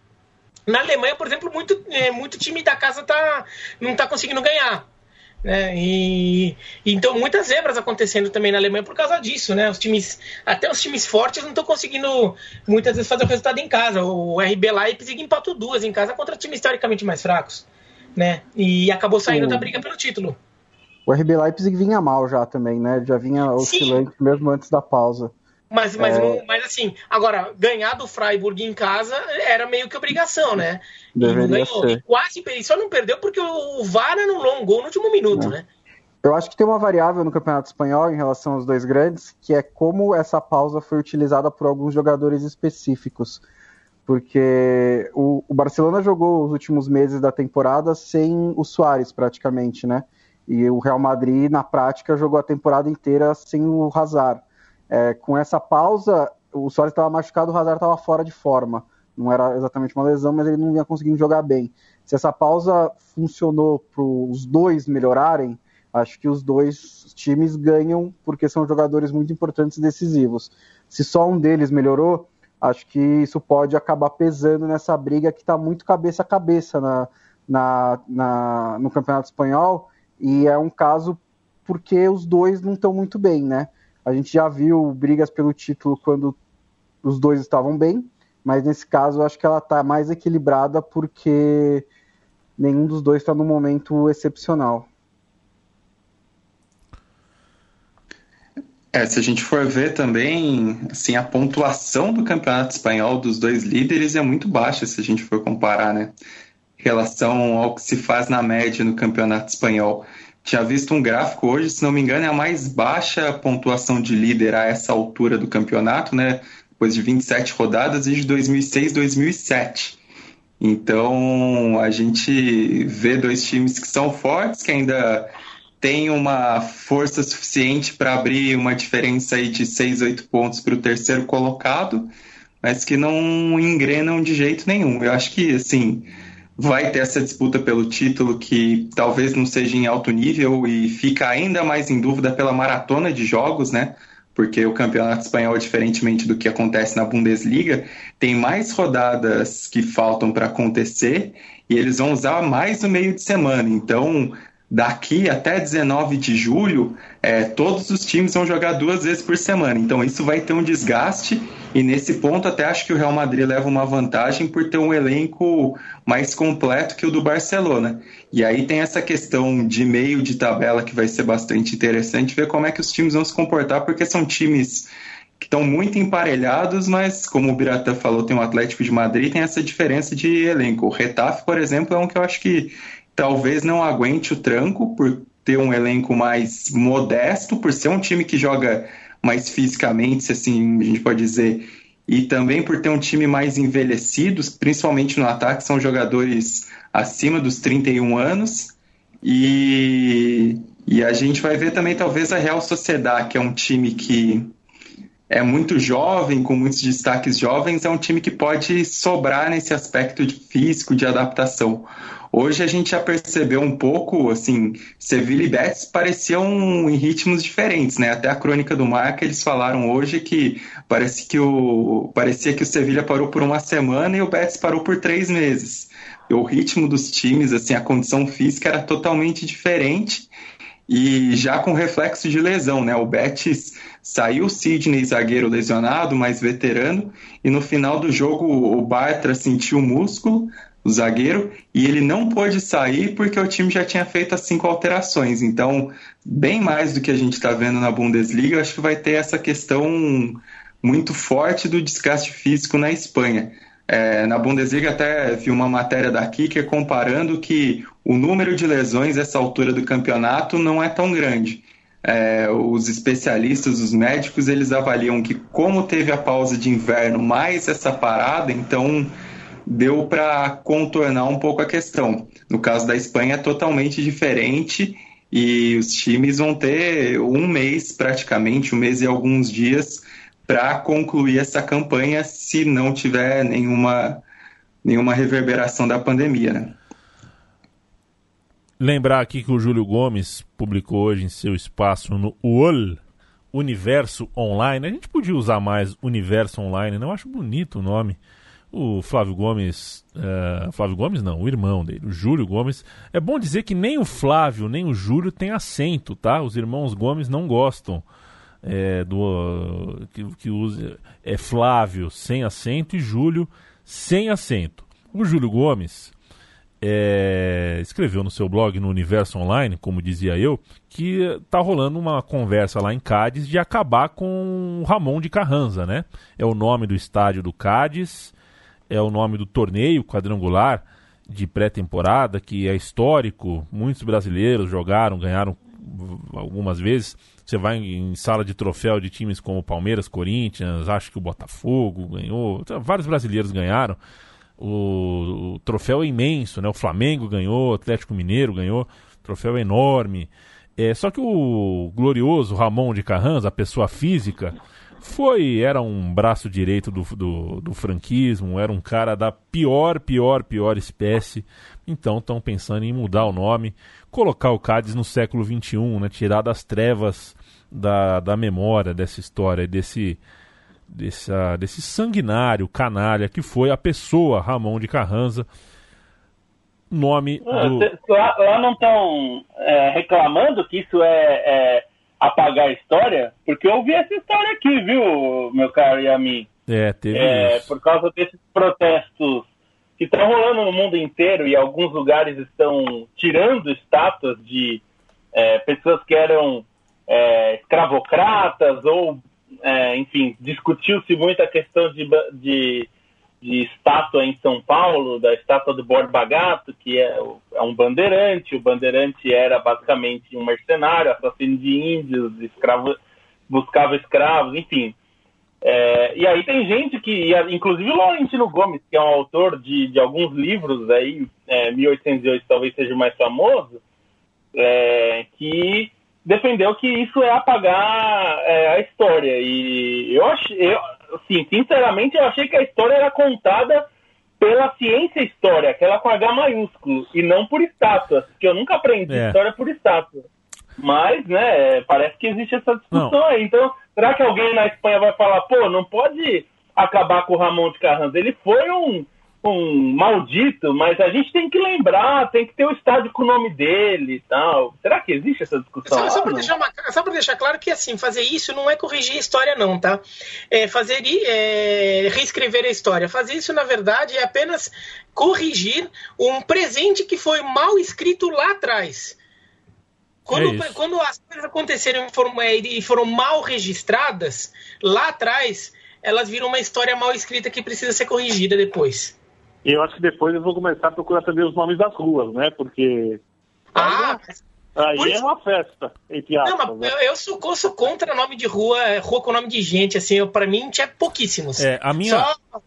Na Alemanha, por exemplo, muito, é, muito time da casa tá, não está conseguindo ganhar. Né? E, então muitas zebras acontecendo também na Alemanha por causa disso, né? Os times, até os times fortes não estão conseguindo muitas vezes fazer o resultado em casa. O RB Leipzig empatou duas em casa contra times historicamente mais fracos, né? E acabou saindo da briga pelo título. O RB Leipzig vinha mal já também, né? Já vinha oscilante Sim. mesmo antes da pausa. Mas, mas, é... mas assim, agora, ganhar do Freiburg em casa era meio que obrigação, né? Deveria ser. E quase só não perdeu porque o VAR anulou um gol no último minuto, é. né? Eu acho que tem uma variável no Campeonato Espanhol em relação aos dois grandes, que é como essa pausa foi utilizada por alguns jogadores específicos. Porque o, o Barcelona jogou os últimos meses da temporada sem o Soares, praticamente, né? E o Real Madrid, na prática, jogou a temporada inteira sem o Hazard. É, com essa pausa, o Soares estava machucado, o Hazard estava fora de forma. Não era exatamente uma lesão, mas ele não vinha conseguindo jogar bem. Se essa pausa funcionou para os dois melhorarem, acho que os dois times ganham porque são jogadores muito importantes e decisivos. Se só um deles melhorou, acho que isso pode acabar pesando nessa briga que está muito cabeça a cabeça na, na, na, no Campeonato Espanhol. E é um caso porque os dois não estão muito bem, né? A gente já viu brigas pelo título quando os dois estavam bem, mas nesse caso eu acho que ela está mais equilibrada porque nenhum dos dois está num momento excepcional. É, se a gente for ver também, assim, a pontuação do campeonato espanhol dos dois líderes é muito baixa se a gente for comparar, né? Em relação ao que se faz na média no campeonato espanhol tinha visto um gráfico hoje, se não me engano, é a mais baixa pontuação de líder a essa altura do campeonato, né? Depois de 27 rodadas e de 2006, 2007. Então, a gente vê dois times que são fortes, que ainda têm uma força suficiente para abrir uma diferença aí de 6, 8 pontos para o terceiro colocado, mas que não engrenam de jeito nenhum. Eu acho que, assim, vai ter essa disputa pelo título que talvez não seja em alto nível e fica ainda mais em dúvida pela maratona de jogos, né? Porque o campeonato espanhol, diferentemente do que acontece na Bundesliga, tem mais rodadas que faltam para acontecer e eles vão usar mais no meio de semana. Então, daqui até 19 de julho, é, todos os times vão jogar duas vezes por semana. Então isso vai ter um desgaste e nesse ponto até acho que o Real Madrid leva uma vantagem por ter um elenco mais completo que o do Barcelona. E aí tem essa questão de meio de tabela que vai ser bastante interessante ver como é que os times vão se comportar, porque são times que estão muito emparelhados, mas como o Biratã falou, tem o Atlético de Madrid, tem essa diferença de elenco. O Retafe, por exemplo, é um que eu acho que talvez não aguente o tranco por ter um elenco mais modesto, por ser um time que joga mais fisicamente, se assim a gente pode dizer, e também por ter um time mais envelhecido, principalmente no ataque, são jogadores acima dos 31 anos. E, e a gente vai ver também, talvez, a Real Sociedade, que é um time que é muito jovem, com muitos destaques jovens, é um time que pode sobrar nesse aspecto de físico, de adaptação. Hoje a gente já percebeu um pouco, assim, Sevilla e Betis pareciam em ritmos diferentes, né? Até a crônica do Marca eles falaram hoje que parece que o parecia que o Sevilla parou por uma semana e o Betis parou por três meses. O ritmo dos times, assim, a condição física era totalmente diferente e já com reflexo de lesão, né? O Betis saiu o Sidney, zagueiro lesionado, mais veterano, e no final do jogo o Bartra sentiu o músculo, o zagueiro, e ele não pôde sair porque o time já tinha feito as cinco alterações. Então, bem mais do que a gente está vendo na Bundesliga, acho que vai ter essa questão muito forte do desgaste físico na Espanha. É, na Bundesliga até vi uma matéria da Kicker comparando que o número de lesões essa altura do campeonato não é tão grande. É, os especialistas, os médicos, eles avaliam que como teve a pausa de inverno mais essa parada, então deu para contornar um pouco a questão. No caso da Espanha é totalmente diferente e os times vão ter um mês praticamente, um mês e alguns dias para concluir essa campanha se não tiver nenhuma, nenhuma reverberação da pandemia. Né? Lembrar aqui que o Júlio Gomes publicou hoje em seu espaço no UOL Universo Online. A gente podia usar mais Universo Online, não? Eu acho bonito o nome. O Flávio Gomes. Uh, Flávio Gomes não, o irmão dele, o Júlio Gomes. É bom dizer que nem o Flávio nem o Júlio têm acento, tá? Os irmãos Gomes não gostam é, do que, que use é Flávio sem acento e Júlio sem acento. O Júlio Gomes é, escreveu no seu blog no Universo Online, como dizia eu, que tá rolando uma conversa lá em Cádiz de acabar com o Ramon de Carranza, né? É o nome do estádio do Cádiz, é o nome do torneio quadrangular de pré-temporada que é histórico. Muitos brasileiros jogaram, ganharam algumas vezes. Você vai em sala de troféu de times como Palmeiras, Corinthians, acho que o Botafogo ganhou, vários brasileiros ganharam o, o, troféu é imenso, né? O Flamengo ganhou, o Atlético Mineiro ganhou, troféu é enorme. É, só que o glorioso Ramon de Carranza, a pessoa física, foi era um braço direito do, do, do franquismo, era um cara da pior, pior, pior espécie. Então estão pensando em mudar o nome, colocar o Cádiz no século XXI, né? tirar das trevas da, da memória dessa história, desse dessa, desse sanguinário canalha que foi a pessoa Ramon de Carranza. Nome ah, do... lá, lá, não estão é, reclamando que isso é, é, apagar a história? Porque eu vi essa história aqui, viu, meu caro Yamin? É, teve é, isso. Por causa desses protestos que estão rolando no mundo inteiro e alguns lugares estão tirando estátuas de é, pessoas que eram é, escravocratas ou é, enfim, discutiu-se muito a questão de, de, de, estátua em São Paulo, da estátua do Borba Gato, que é, é, um bandeirante. O bandeirante era basicamente um mercenário, assassino de índios, escravo, buscava escravos, enfim. É, e aí tem gente que, inclusive o Laurentino Gomes, que é um autor de, de alguns livros aí, é, 1808 talvez seja o mais famoso, é, que defendeu que isso é apagar é, a história. E eu achei, eu, assim, sinceramente, eu achei que a história era contada pela ciência história, aquela com H maiúsculo, e não por estátuas, que eu nunca aprendi é. história por estátua. Mas, né, parece que existe essa discussão não. aí. Então, será que alguém na Espanha vai falar, pô, não pode acabar com o Ramon de Carranza? Ele foi um um maldito, mas a gente tem que lembrar, tem que ter o estádio com o nome dele e tal. Será que existe essa discussão? Só, só para deixar, deixar, claro que assim, fazer isso não é corrigir a história, não, tá? É fazer é, reescrever a história. Fazer isso, na verdade, é apenas corrigir um presente que foi mal escrito lá atrás. Quando, é quando as coisas aconteceram foram, é, e foram mal registradas, lá atrás, elas viram uma história mal escrita que precisa ser corrigida depois. E eu acho que depois eu vou começar a procurar também os nomes das ruas, né? Porque. Ah! Aí é uma festa, entre aspas. Não, mas né? eu, sou, eu sou contra nome de rua, é, rua com nome de gente, assim, para mim tinha pouquíssimos. É, a minha. Só,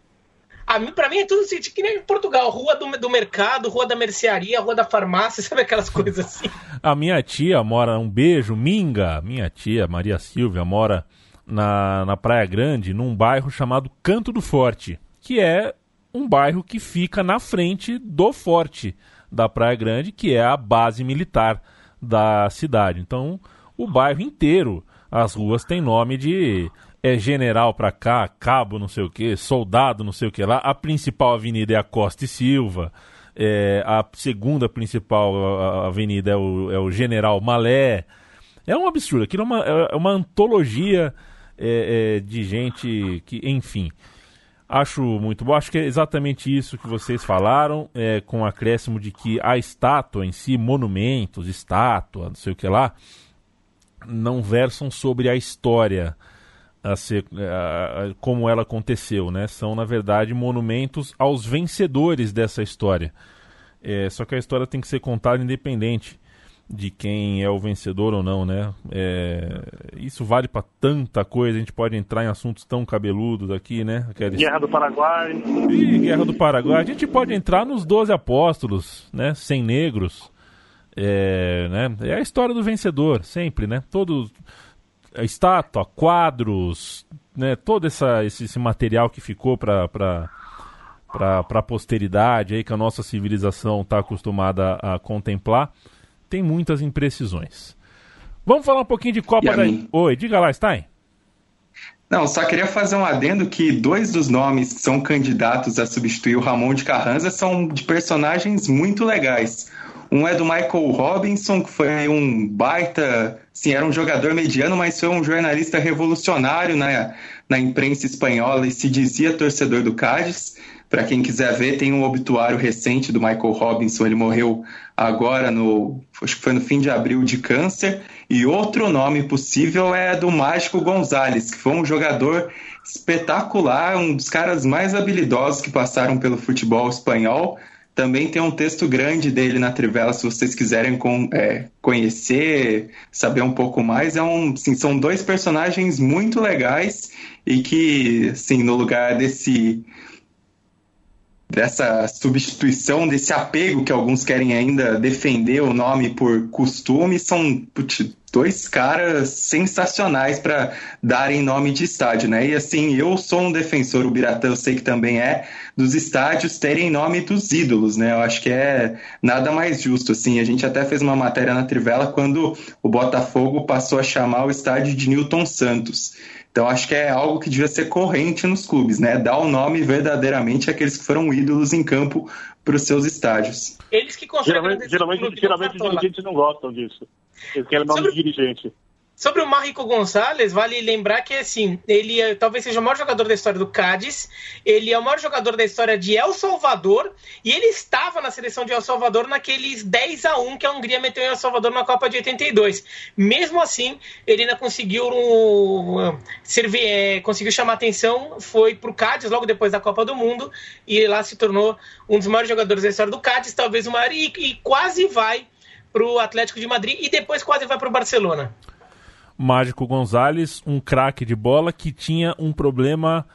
a mim, pra mim é tudo assim, que nem em Portugal, rua do, do mercado, rua da mercearia, rua da farmácia, [laughs] sabe aquelas coisas assim. a minha tia mora, um beijo, Minga, minha tia, Maria Silvia, mora na, na Praia Grande, num bairro chamado Canto do Forte, que é um bairro que fica na frente do forte da Praia Grande, que é a base militar da cidade. Então, o bairro inteiro, as ruas têm nome de é general para cá, cabo não sei o que, soldado não sei o que lá. A principal avenida é a Costa e Silva. É, a segunda principal avenida é o, é o General Malé. É um absurdo. Aquilo é uma, é uma antologia é, é, de gente que, enfim. Acho muito bom. Acho que é exatamente isso que vocês falaram, é, com o acréscimo de que a estátua em si, monumentos, estátua, não sei o que lá, não versam sobre a história a ser, a, a, como ela aconteceu, né? São, na verdade, monumentos aos vencedores dessa história. É, só que a história tem que ser contada independente de quem é o vencedor ou não, né? É, isso vale para tanta coisa, a gente pode entrar em assuntos tão cabeludos aqui, né? Aqueles... Guerra do Paraguai. Ih, Guerra do Paraguai. A gente pode entrar nos Doze Apóstolos, né? Sem negros. É, né? é a história do vencedor, sempre, né? Todo a estátua, quadros, né? Todo essa, esse, esse material que ficou para para para a posteridade aí que a nossa civilização está acostumada a contemplar tem muitas imprecisões. Vamos falar um pouquinho de Copa da. Oi, diga lá, Stein. Não, só queria fazer um adendo que dois dos nomes que são candidatos a substituir o Ramon de Carranza são de personagens muito legais. Um é do Michael Robinson, que foi um baita, sim, era um jogador mediano, mas foi um jornalista revolucionário na, na imprensa espanhola e se dizia torcedor do Cádiz. Para quem quiser ver, tem um obituário recente do Michael Robinson, ele morreu agora no, acho que foi no fim de abril de câncer. E outro nome possível é do Mágico Gonzalez, que foi um jogador espetacular, um dos caras mais habilidosos que passaram pelo futebol espanhol. Também tem um texto grande dele na Trivela, se vocês quiserem com, é, conhecer, saber um pouco mais. É um, assim, são dois personagens muito legais e que, assim, no lugar desse dessa substituição, desse apego que alguns querem ainda defender o nome por costume, são putz, dois caras sensacionais para darem nome de estádio, né? E assim, eu sou um defensor, o Biratã eu sei que também é, dos estádios terem nome dos ídolos, né? Eu acho que é nada mais justo, assim. A gente até fez uma matéria na Trivela quando o Botafogo passou a chamar o estádio de Newton Santos. Então acho que é algo que devia ser corrente nos clubes, né? Dar o nome verdadeiramente àqueles que foram ídolos em campo para os seus estádios. Eles que Geralmente, geralmente, geralmente os dirigentes não gostam disso. Eles querem nome Sobre... de dirigente. Sobre o Marrico Gonçalves, vale lembrar que assim, ele é, talvez seja o maior jogador da história do Cádiz, ele é o maior jogador da história de El Salvador, e ele estava na seleção de El Salvador naqueles 10 a 1 que a Hungria meteu em El Salvador na Copa de 82. Mesmo assim, ele ainda conseguiu um, servir, é, conseguiu chamar atenção, foi para o Cádiz logo depois da Copa do Mundo, e lá se tornou um dos maiores jogadores da história do Cádiz, talvez o maior, e, e quase vai para o Atlético de Madrid, e depois quase vai para o Barcelona. Mágico Gonzalez, um craque de bola que tinha um problema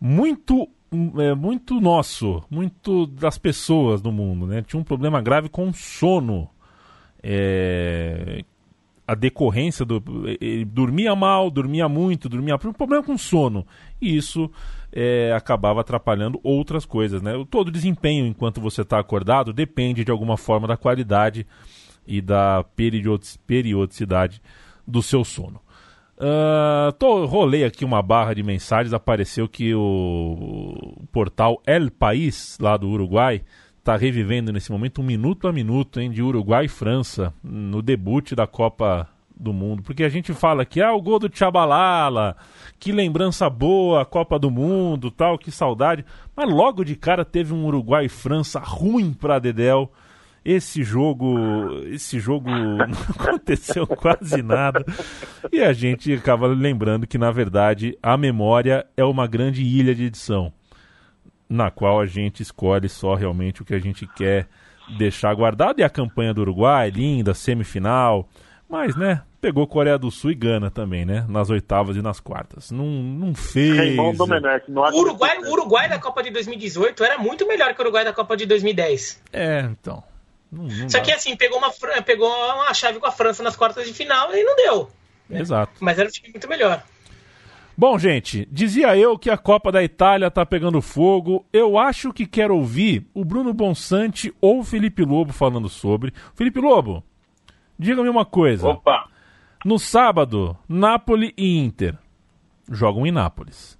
muito é, muito nosso, muito das pessoas do mundo, né? Tinha um problema grave com sono. É, a decorrência do. Ele dormia mal, dormia muito, dormia. Um problema com sono. E isso é, acabava atrapalhando outras coisas, né? Todo desempenho enquanto você está acordado depende de alguma forma da qualidade e da periodicidade do seu sono. Uh, tô, rolei aqui uma barra de mensagens, apareceu que o, o portal El País, lá do Uruguai, está revivendo nesse momento um minuto a minuto hein, de Uruguai e França no debut da Copa do Mundo. Porque a gente fala que ah, o gol do Tchabalala, que lembrança boa, Copa do Mundo, tal, que saudade. Mas logo de cara teve um Uruguai e França ruim para Dedel esse jogo, esse jogo [laughs] não aconteceu quase nada. E a gente acaba lembrando que na verdade a memória é uma grande ilha de edição, na qual a gente escolhe só realmente o que a gente quer deixar guardado. E a campanha do Uruguai, linda, semifinal, mas né, pegou Coreia do Sul e Gana também, né? Nas oitavas e nas quartas. Não, não fez. o Uruguai, o Uruguai da Copa de 2018 era muito melhor que o Uruguai da Copa de 2010. É, então. Não, não Só dá. que assim, pegou uma, pegou uma chave com a França nas quartas de final e não deu. Exato. Mas era um time muito melhor. Bom, gente, dizia eu que a Copa da Itália tá pegando fogo. Eu acho que quero ouvir o Bruno Bonsante ou o Felipe Lobo falando sobre. Felipe Lobo, diga-me uma coisa. Opa! No sábado, Napoli e Inter jogam em Nápoles.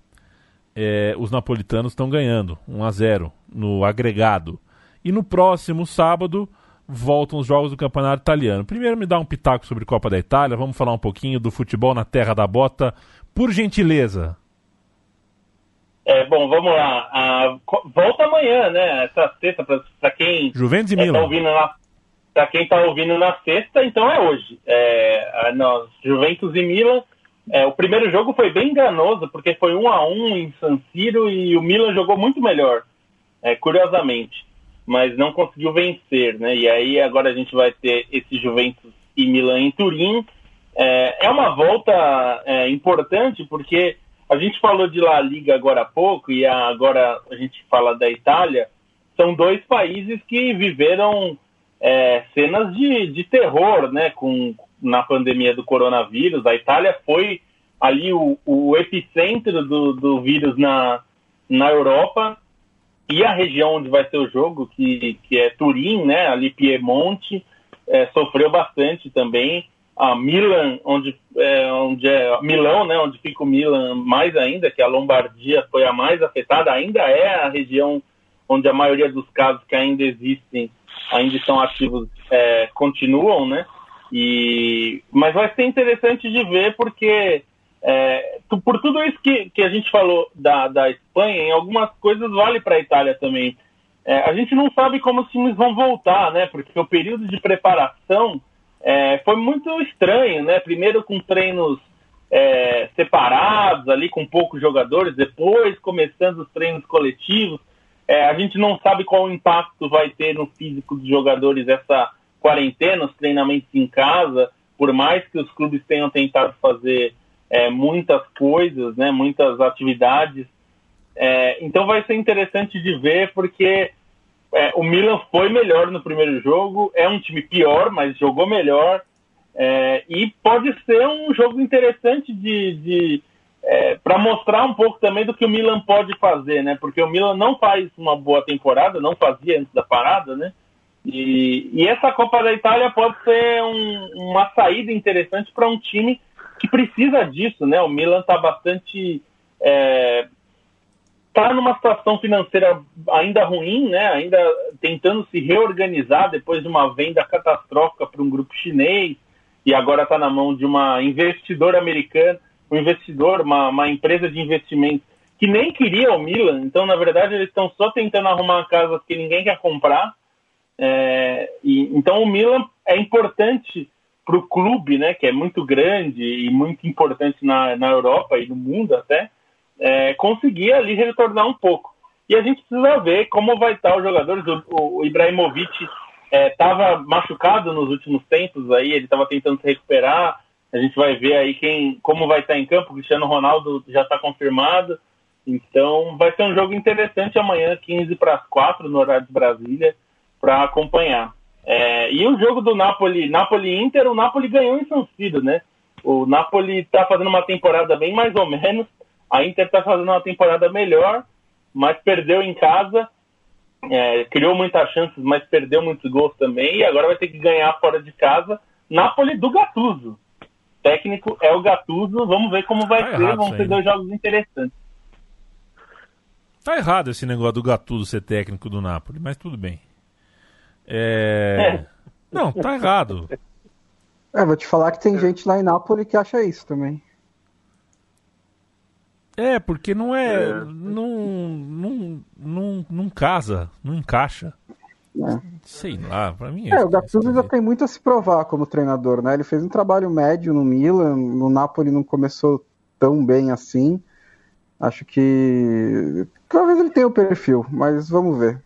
É, os napolitanos estão ganhando 1 a 0 no agregado. E no próximo sábado, voltam os jogos do Campeonato Italiano. Primeiro me dá um pitaco sobre Copa da Itália, vamos falar um pouquinho do futebol na terra da bota, por gentileza. É, bom, vamos lá. Ah, volta amanhã, né? Essa sexta, para quem Juventus e é, Milan. Tá ouvindo na, para quem está ouvindo na sexta, então é hoje. É, nós, Juventus e Milan. É, o primeiro jogo foi bem enganoso, porque foi um a um em San Siro e o Milan jogou muito melhor, é, curiosamente mas não conseguiu vencer, né? E aí agora a gente vai ter esse Juventus e Milan em Turim. É, é uma volta é, importante porque a gente falou de La Liga agora há pouco e agora a gente fala da Itália. São dois países que viveram é, cenas de, de terror, né? Com, na pandemia do coronavírus. A Itália foi ali o, o epicentro do, do vírus na, na Europa e a região onde vai ser o jogo, que, que é Turim, né, ali Piemonte, é, sofreu bastante também. a Milan, onde é, onde é Milão, né, onde fica o Milan mais ainda, que a Lombardia foi a mais afetada, ainda é a região onde a maioria dos casos que ainda existem, ainda estão ativos, é, continuam, né? E, mas vai ser interessante de ver porque é, por tudo isso que, que a gente falou da, da Espanha, em algumas coisas vale para a Itália também. É, a gente não sabe como os times vão voltar, né? Porque o período de preparação é, foi muito estranho, né? Primeiro com treinos é, separados, ali com poucos jogadores, depois começando os treinos coletivos. É, a gente não sabe qual impacto vai ter no físico dos jogadores essa quarentena, os treinamentos em casa, por mais que os clubes tenham tentado fazer é, muitas coisas, né, muitas atividades. É, então vai ser interessante de ver, porque é, o Milan foi melhor no primeiro jogo, é um time pior, mas jogou melhor. É, e pode ser um jogo interessante de, de é, para mostrar um pouco também do que o Milan pode fazer, né? Porque o Milan não faz uma boa temporada, não fazia antes da parada, né? E, e essa Copa da Itália pode ser um, uma saída interessante para um time que precisa disso, né? O Milan está bastante é, está numa situação financeira ainda ruim, né? ainda tentando se reorganizar depois de uma venda catastrófica para um grupo chinês e agora está na mão de uma investidora americana, um investidor, uma, uma empresa de investimento que nem queria o Milan, então na verdade eles estão só tentando arrumar uma casa que ninguém quer comprar. É, e, então o Milan é importante para o clube, né, que é muito grande e muito importante na, na Europa e no mundo até, é, conseguir ali retornar um pouco. E a gente precisa ver como vai estar os jogadores. O, o Ibrahimovic estava é, machucado nos últimos tempos, aí ele estava tentando se recuperar. A gente vai ver aí quem, como vai estar em campo. O Cristiano Ronaldo já está confirmado. Então vai ser um jogo interessante amanhã, 15 para as 4 no horário de Brasília, para acompanhar. É, e o jogo do Napoli, Napoli-Inter, o Napoli ganhou em São Siro, né? O Napoli está fazendo uma temporada bem mais ou menos. A Inter está fazendo uma temporada melhor, mas perdeu em casa. É, criou muitas chances, mas perdeu muitos gols também. E agora vai ter que ganhar fora de casa. Napoli do Gattuso. Técnico é o Gattuso. Vamos ver como vai tá ser. Vão ser dois jogos interessantes. Tá errado esse negócio do Gattuso ser técnico do Napoli, mas tudo bem. É... é. [laughs] Não, tá errado. É, vou te falar que tem gente lá em Nápoles que acha isso também. É, porque não é. é. Não, não, não, não casa, não encaixa. É. Sei lá, pra mim é. é o Gattuso ainda tem muito a se provar como treinador, né? Ele fez um trabalho médio no Milan, no Napoli não começou tão bem assim. Acho que. Talvez ele tenha o perfil, mas vamos ver.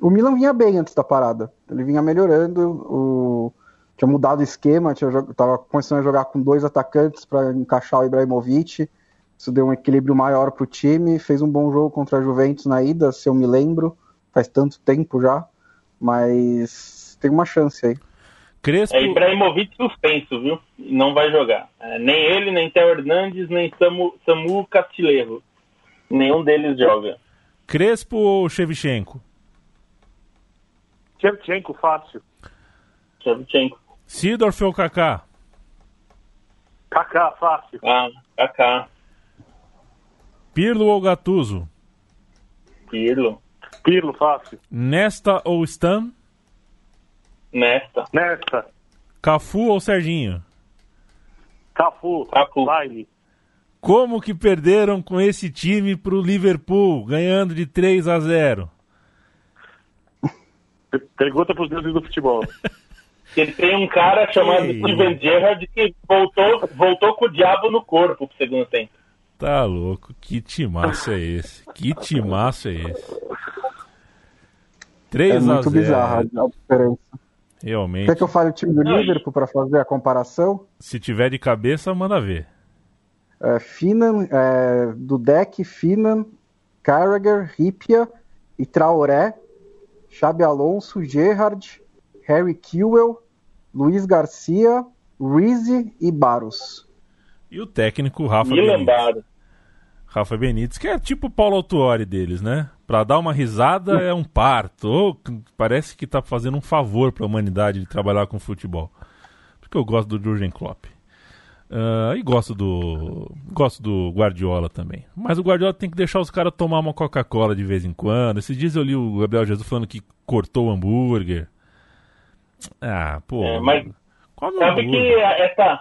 O Milan vinha bem antes da parada. Ele vinha melhorando, o... tinha mudado o esquema, tinha... tava começando a jogar com dois atacantes para encaixar o Ibrahimovic. Isso deu um equilíbrio maior para o time. Fez um bom jogo contra a Juventus na ida, se eu me lembro. Faz tanto tempo já. Mas tem uma chance aí. Crespo... É Ibrahimovic suspenso, viu? Não vai jogar. É, nem ele, nem Theo Hernandes, nem Samu, Samu Castilheiro. Nenhum deles joga. Crespo ou Shevchenko? Shevchenko, fácil. Shevchenko. Sidorf ou Kaká? Kaká, fácil. Ah, Kaká. Pirlo ou Gattuso? Pirlo. Pirlo, fácil. Nesta ou Stam? Nesta. Nesta. Cafu ou Serginho? Cafu. Cafu. Baile. Como que perderam com esse time pro Liverpool, ganhando de 3 a 0? Pergunta pros deuses do futebol. [laughs] Que tem um cara chamado Steven Gerrard que voltou, voltou com o diabo no corpo pro segundo tempo. Tá louco, que timaço é esse? Que timaço é esse? 3 é muito bizarra a diferença. Realmente. Quer que eu fale o time do Liverpool para fazer a comparação? Se tiver de cabeça, manda ver. É, Finan, é, Dudek, Finan, Carragher, Ripia e Traoré Xabi Alonso, Gerrard, Harry Kewell, Luiz Garcia, Rizzi e Barros. E o técnico Rafa Benítez. Rafa Benítez, que é tipo o Paulo Autuori deles, né? Pra dar uma risada é um parto. parece que tá fazendo um favor pra humanidade de trabalhar com futebol. porque eu gosto do Jurgen Klopp. Uh, e gosto do gosto do Guardiola também. Mas o Guardiola tem que deixar os caras tomar uma Coca-Cola de vez em quando. Esses dias eu li o Gabriel Jesus falando que cortou o hambúrguer. Ah, pô. É, mas sabe que essa,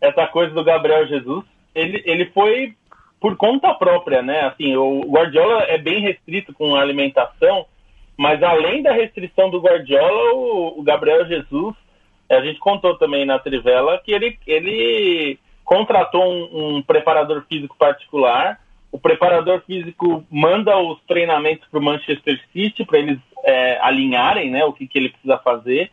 essa coisa do Gabriel Jesus, ele, ele foi por conta própria, né? Assim, o Guardiola é bem restrito com a alimentação, mas além da restrição do Guardiola, o, o Gabriel Jesus a gente contou também na Trivela que ele, ele contratou um, um preparador físico particular. O preparador físico manda os treinamentos para o Manchester City para eles é, alinharem né, o que, que ele precisa fazer.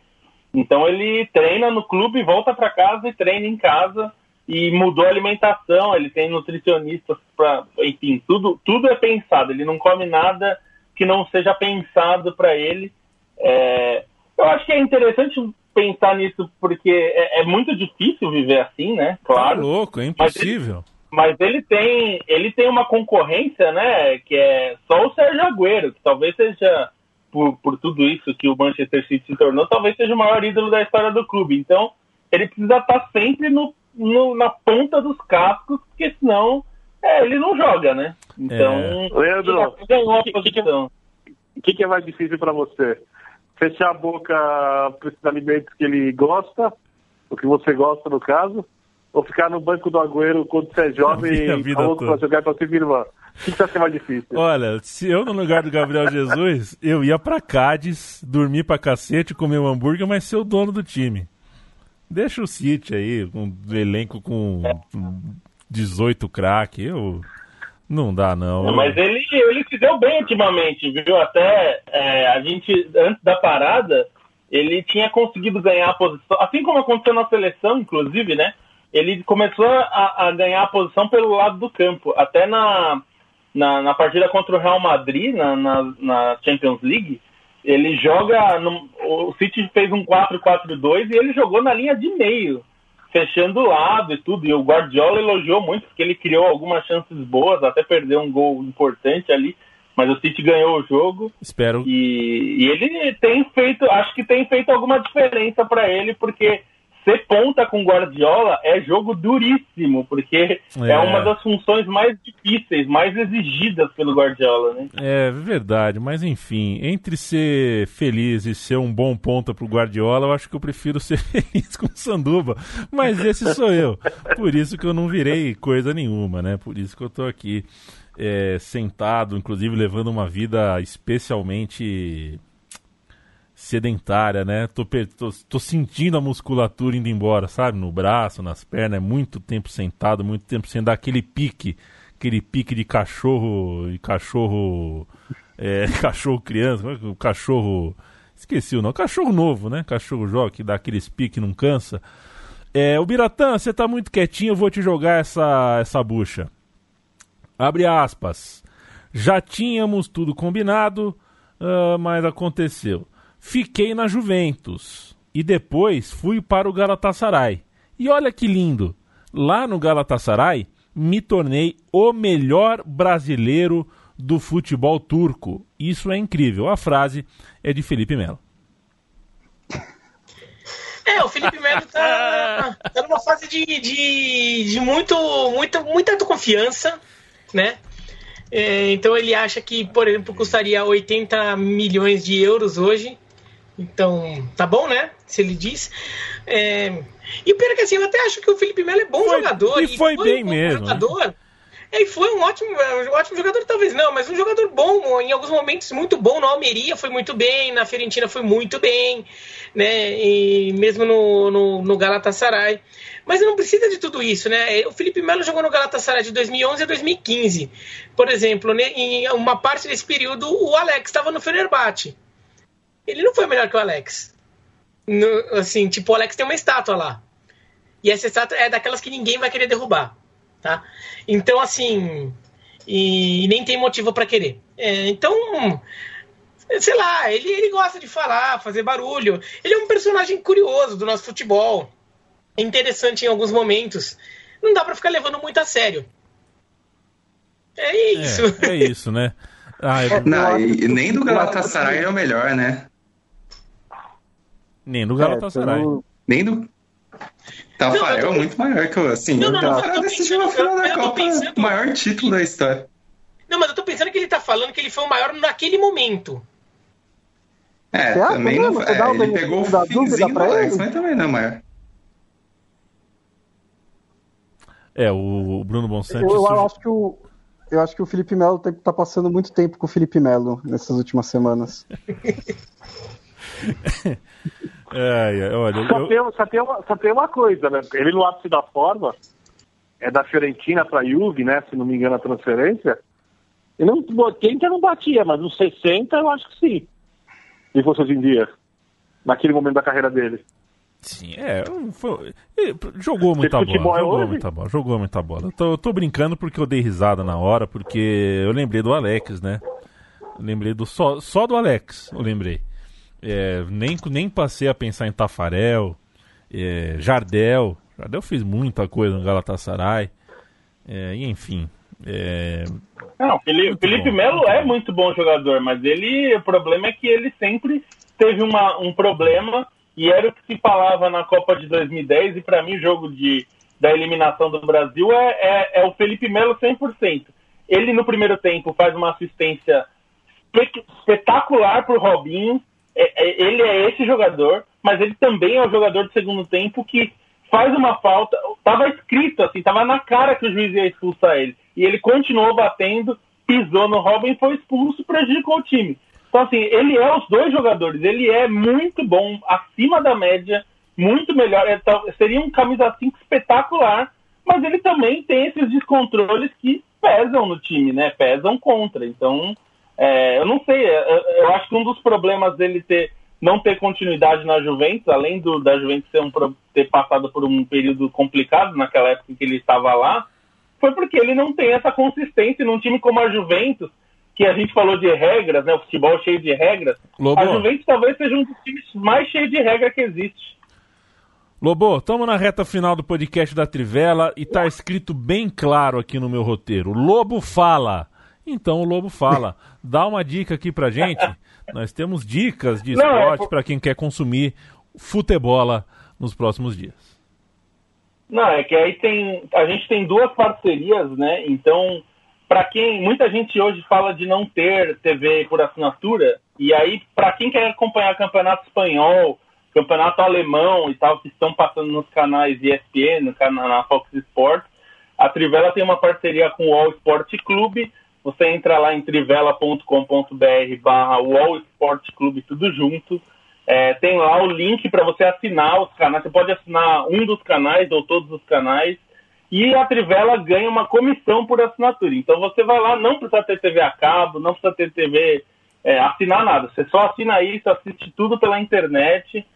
Então ele treina no clube, volta para casa e treina em casa e mudou a alimentação. Ele tem nutricionistas para, enfim, tudo tudo é pensado. Ele não come nada que não seja pensado para ele. É, eu acho que é interessante pensar nisso porque é, é, muito difícil viver assim, né? Claro. Tá louco, é impossível. Mas ele, mas ele, tem ele tem uma concorrência, né? Que é só o Sérgio Agüero, que talvez seja por, por tudo isso que o Manchester City se tornou, talvez seja o maior ídolo da história do clube. Então ele precisa estar sempre no, no na ponta dos cascos, porque senão é, ele não joga, né? Então, é. Leandro, o que, que, que, que é mais difícil para você? Fechar a boca para esses alimentos que ele gosta, o que você gosta no caso, ou ficar no banco do Agüero quando você é jovem e louco para jogar para sua irmã? O que está sendo mais difícil? Olha, se eu no lugar do Gabriel Jesus, eu ia para Cádiz, dormir para cacete, comer um hambúrguer, mas ser o dono do time. Deixa o City aí, um elenco com 18 craques, eu não dá, não. Mas ele, ele se deu bem ultimamente, viu? Até é, a gente, antes da parada, ele tinha conseguido ganhar a posição, assim como aconteceu na seleção, inclusive, né? Ele começou a, a ganhar a posição pelo lado do campo. Até na, na, na partida contra o Real Madrid, na, na, na Champions League, ele joga. No, o City fez um 4-4-2 e ele jogou na linha de meio fechando o lado e tudo. E o Guardiola elogiou muito, porque ele criou algumas chances boas, até perdeu um gol importante ali. Mas o City ganhou o jogo. Espero. E, e ele tem feito, acho que tem feito alguma diferença para ele, porque ser ponta com Guardiola é jogo duríssimo, porque é. é. uma das funções mais difíceis, mais exigidas pelo Guardiola, né? É verdade, mas enfim, entre ser feliz e ser um bom ponta pro Guardiola, eu acho que eu prefiro ser [laughs] feliz com o Sanduba, mas esse sou eu. Por isso que eu não virei coisa nenhuma, né? Por isso que eu tô aqui é, sentado, inclusive levando uma vida especialmente sedentária, né? Tô, tô, tô, sentindo a musculatura indo embora, sabe? No braço, nas pernas, é muito tempo sentado, muito tempo sem dar aquele pique, aquele pique de cachorro, de cachorro, é, [laughs] cachorro criança, é o cachorro, esqueci o nome, cachorro novo, né? Cachorro jovem que dá aqueles piques não cansa. É, o Biratã, você tá muito quietinho, eu vou te jogar essa, essa bucha. Abre aspas. Já tínhamos tudo combinado, uh, mas aconteceu. Fiquei na Juventus e depois fui para o Galatasaray. E olha que lindo! Lá no Galatasaray me tornei o melhor brasileiro do futebol turco. Isso é incrível. A frase é de Felipe Melo. [laughs] É, o Felipe Melo tá, tá numa fase de, de, de muito, muito, muita confiança, né? É, então ele acha que, por exemplo, custaria 80 milhões de euros hoje. Então, tá bom, né? Se ele diz. É... E o pior é que assim, eu até acho que o Felipe Melo é bom foi, jogador. E, foi, foi bem um mesmo. Né? Jogador. Né? E foi um ótimo, um ótimo jogador, talvez não, mas um jogador bom, em alguns momentos muito bom. Na Almeria foi muito bem, na Fiorentina foi muito bem, né? E mesmo no, no, no Galatasaray. Mas não precisa de tudo isso, né? O Felipe Melo jogou no Galatasaray de 2011 a 2015. Por exemplo, né, em uma parte desse período, o Alex estava no Fenerbahçe ele não foi melhor que o Alex. No, assim, tipo, o Alex tem uma estátua lá. E essa estátua é daquelas que ninguém vai querer derrubar, tá? Então, assim, e, nem tem motivo para querer. É, então, sei lá, ele, ele gosta de falar, fazer barulho. Ele é um personagem curioso do nosso futebol. É interessante em alguns momentos. Não dá para ficar levando muito a sério. É isso. É, é isso, né? Ah, é... Não, e nem do Galatasaray é o melhor, né? Nem do Galatasaray. É, Nem do. Tafarel é muito maior que eu, assim. Não, não, não, o Tafarel decidiu a final da Copa, pensando... maior título da história. Não, mas eu tô pensando que ele tá falando que ele foi o maior naquele momento. É, também não. É, ele pegou o finzinho do Alex, mas também não é maior. É, o Bruno Bonsanti. Eu, eu acho que o, eu acho que o Felipe Melo tá, tá passando muito tempo com o Felipe Melo nessas últimas semanas. [laughs] é, é, olha, só, eu... tem, só, tem uma, só tem uma coisa, né? Ele no ápice da forma é da Fiorentina para Juve, né? Se não me engano a transferência. E não, 80 não batia, mas nos 60 eu acho que sim. Se fosse hoje em dia. Naquele momento da carreira dele. Sim, é. Foi, jogou muita bola. Jogou hoje? muita bola. Jogou muita bola. Eu tô, eu tô, brincando porque eu dei risada na hora, porque eu lembrei do Alex, né? Eu lembrei do só, só do Alex, eu lembrei. É, nem, nem passei a pensar em Tafarel, é, Jardel. Jardel fez muita coisa no Galatasaray. É, e enfim. É, Não, Felipe, Felipe Melo é muito bom jogador, mas ele. O problema é que ele sempre teve uma, um problema e era o que se falava na Copa de 2010, e para mim o jogo de, da eliminação do Brasil é, é, é o Felipe Melo 100%. Ele no primeiro tempo faz uma assistência espetacular pro Robinho, é, é, ele é esse jogador, mas ele também é o jogador do segundo tempo que faz uma falta, tava escrito assim, tava na cara que o juiz ia expulsar ele, e ele continuou batendo, pisou no Robin foi expulso, prejudicou o time. Então, assim, ele é os dois jogadores. Ele é muito bom, acima da média, muito melhor. É, seria um camisa 5 espetacular, mas ele também tem esses descontroles que pesam no time, né? Pesam contra. Então, é, eu não sei. É, é, eu acho que um dos problemas dele ter não ter continuidade na Juventus, além do, da Juventus ter, um, ter passado por um período complicado naquela época em que ele estava lá, foi porque ele não tem essa consistência num time como a Juventus, que a gente falou de regras, né? O futebol cheio de regras. Lobo. A Juventus talvez seja um dos times mais cheios de regras que existe. Lobo, estamos na reta final do podcast da Trivela e está escrito bem claro aqui no meu roteiro. Lobo fala. Então o Lobo fala. [laughs] Dá uma dica aqui pra gente. [laughs] Nós temos dicas de é esporte é... para quem quer consumir futebol nos próximos dias. Não, é que aí tem. A gente tem duas parcerias, né? Então para quem muita gente hoje fala de não ter TV por assinatura e aí para quem quer acompanhar campeonato espanhol, campeonato alemão e tal que estão passando nos canais ESPN, no canal na Fox Sports, a Trivela tem uma parceria com o All Sport Clube. Você entra lá em trivela.com.br/barra Wall Sport Clube tudo junto. É, tem lá o link para você assinar os canais. Você pode assinar um dos canais ou todos os canais e a Trivela ganha uma comissão por assinatura. Então você vai lá, não precisa ter TV a cabo, não precisa ter TV, é, assinar nada. Você só assina isso, assiste tudo pela internet.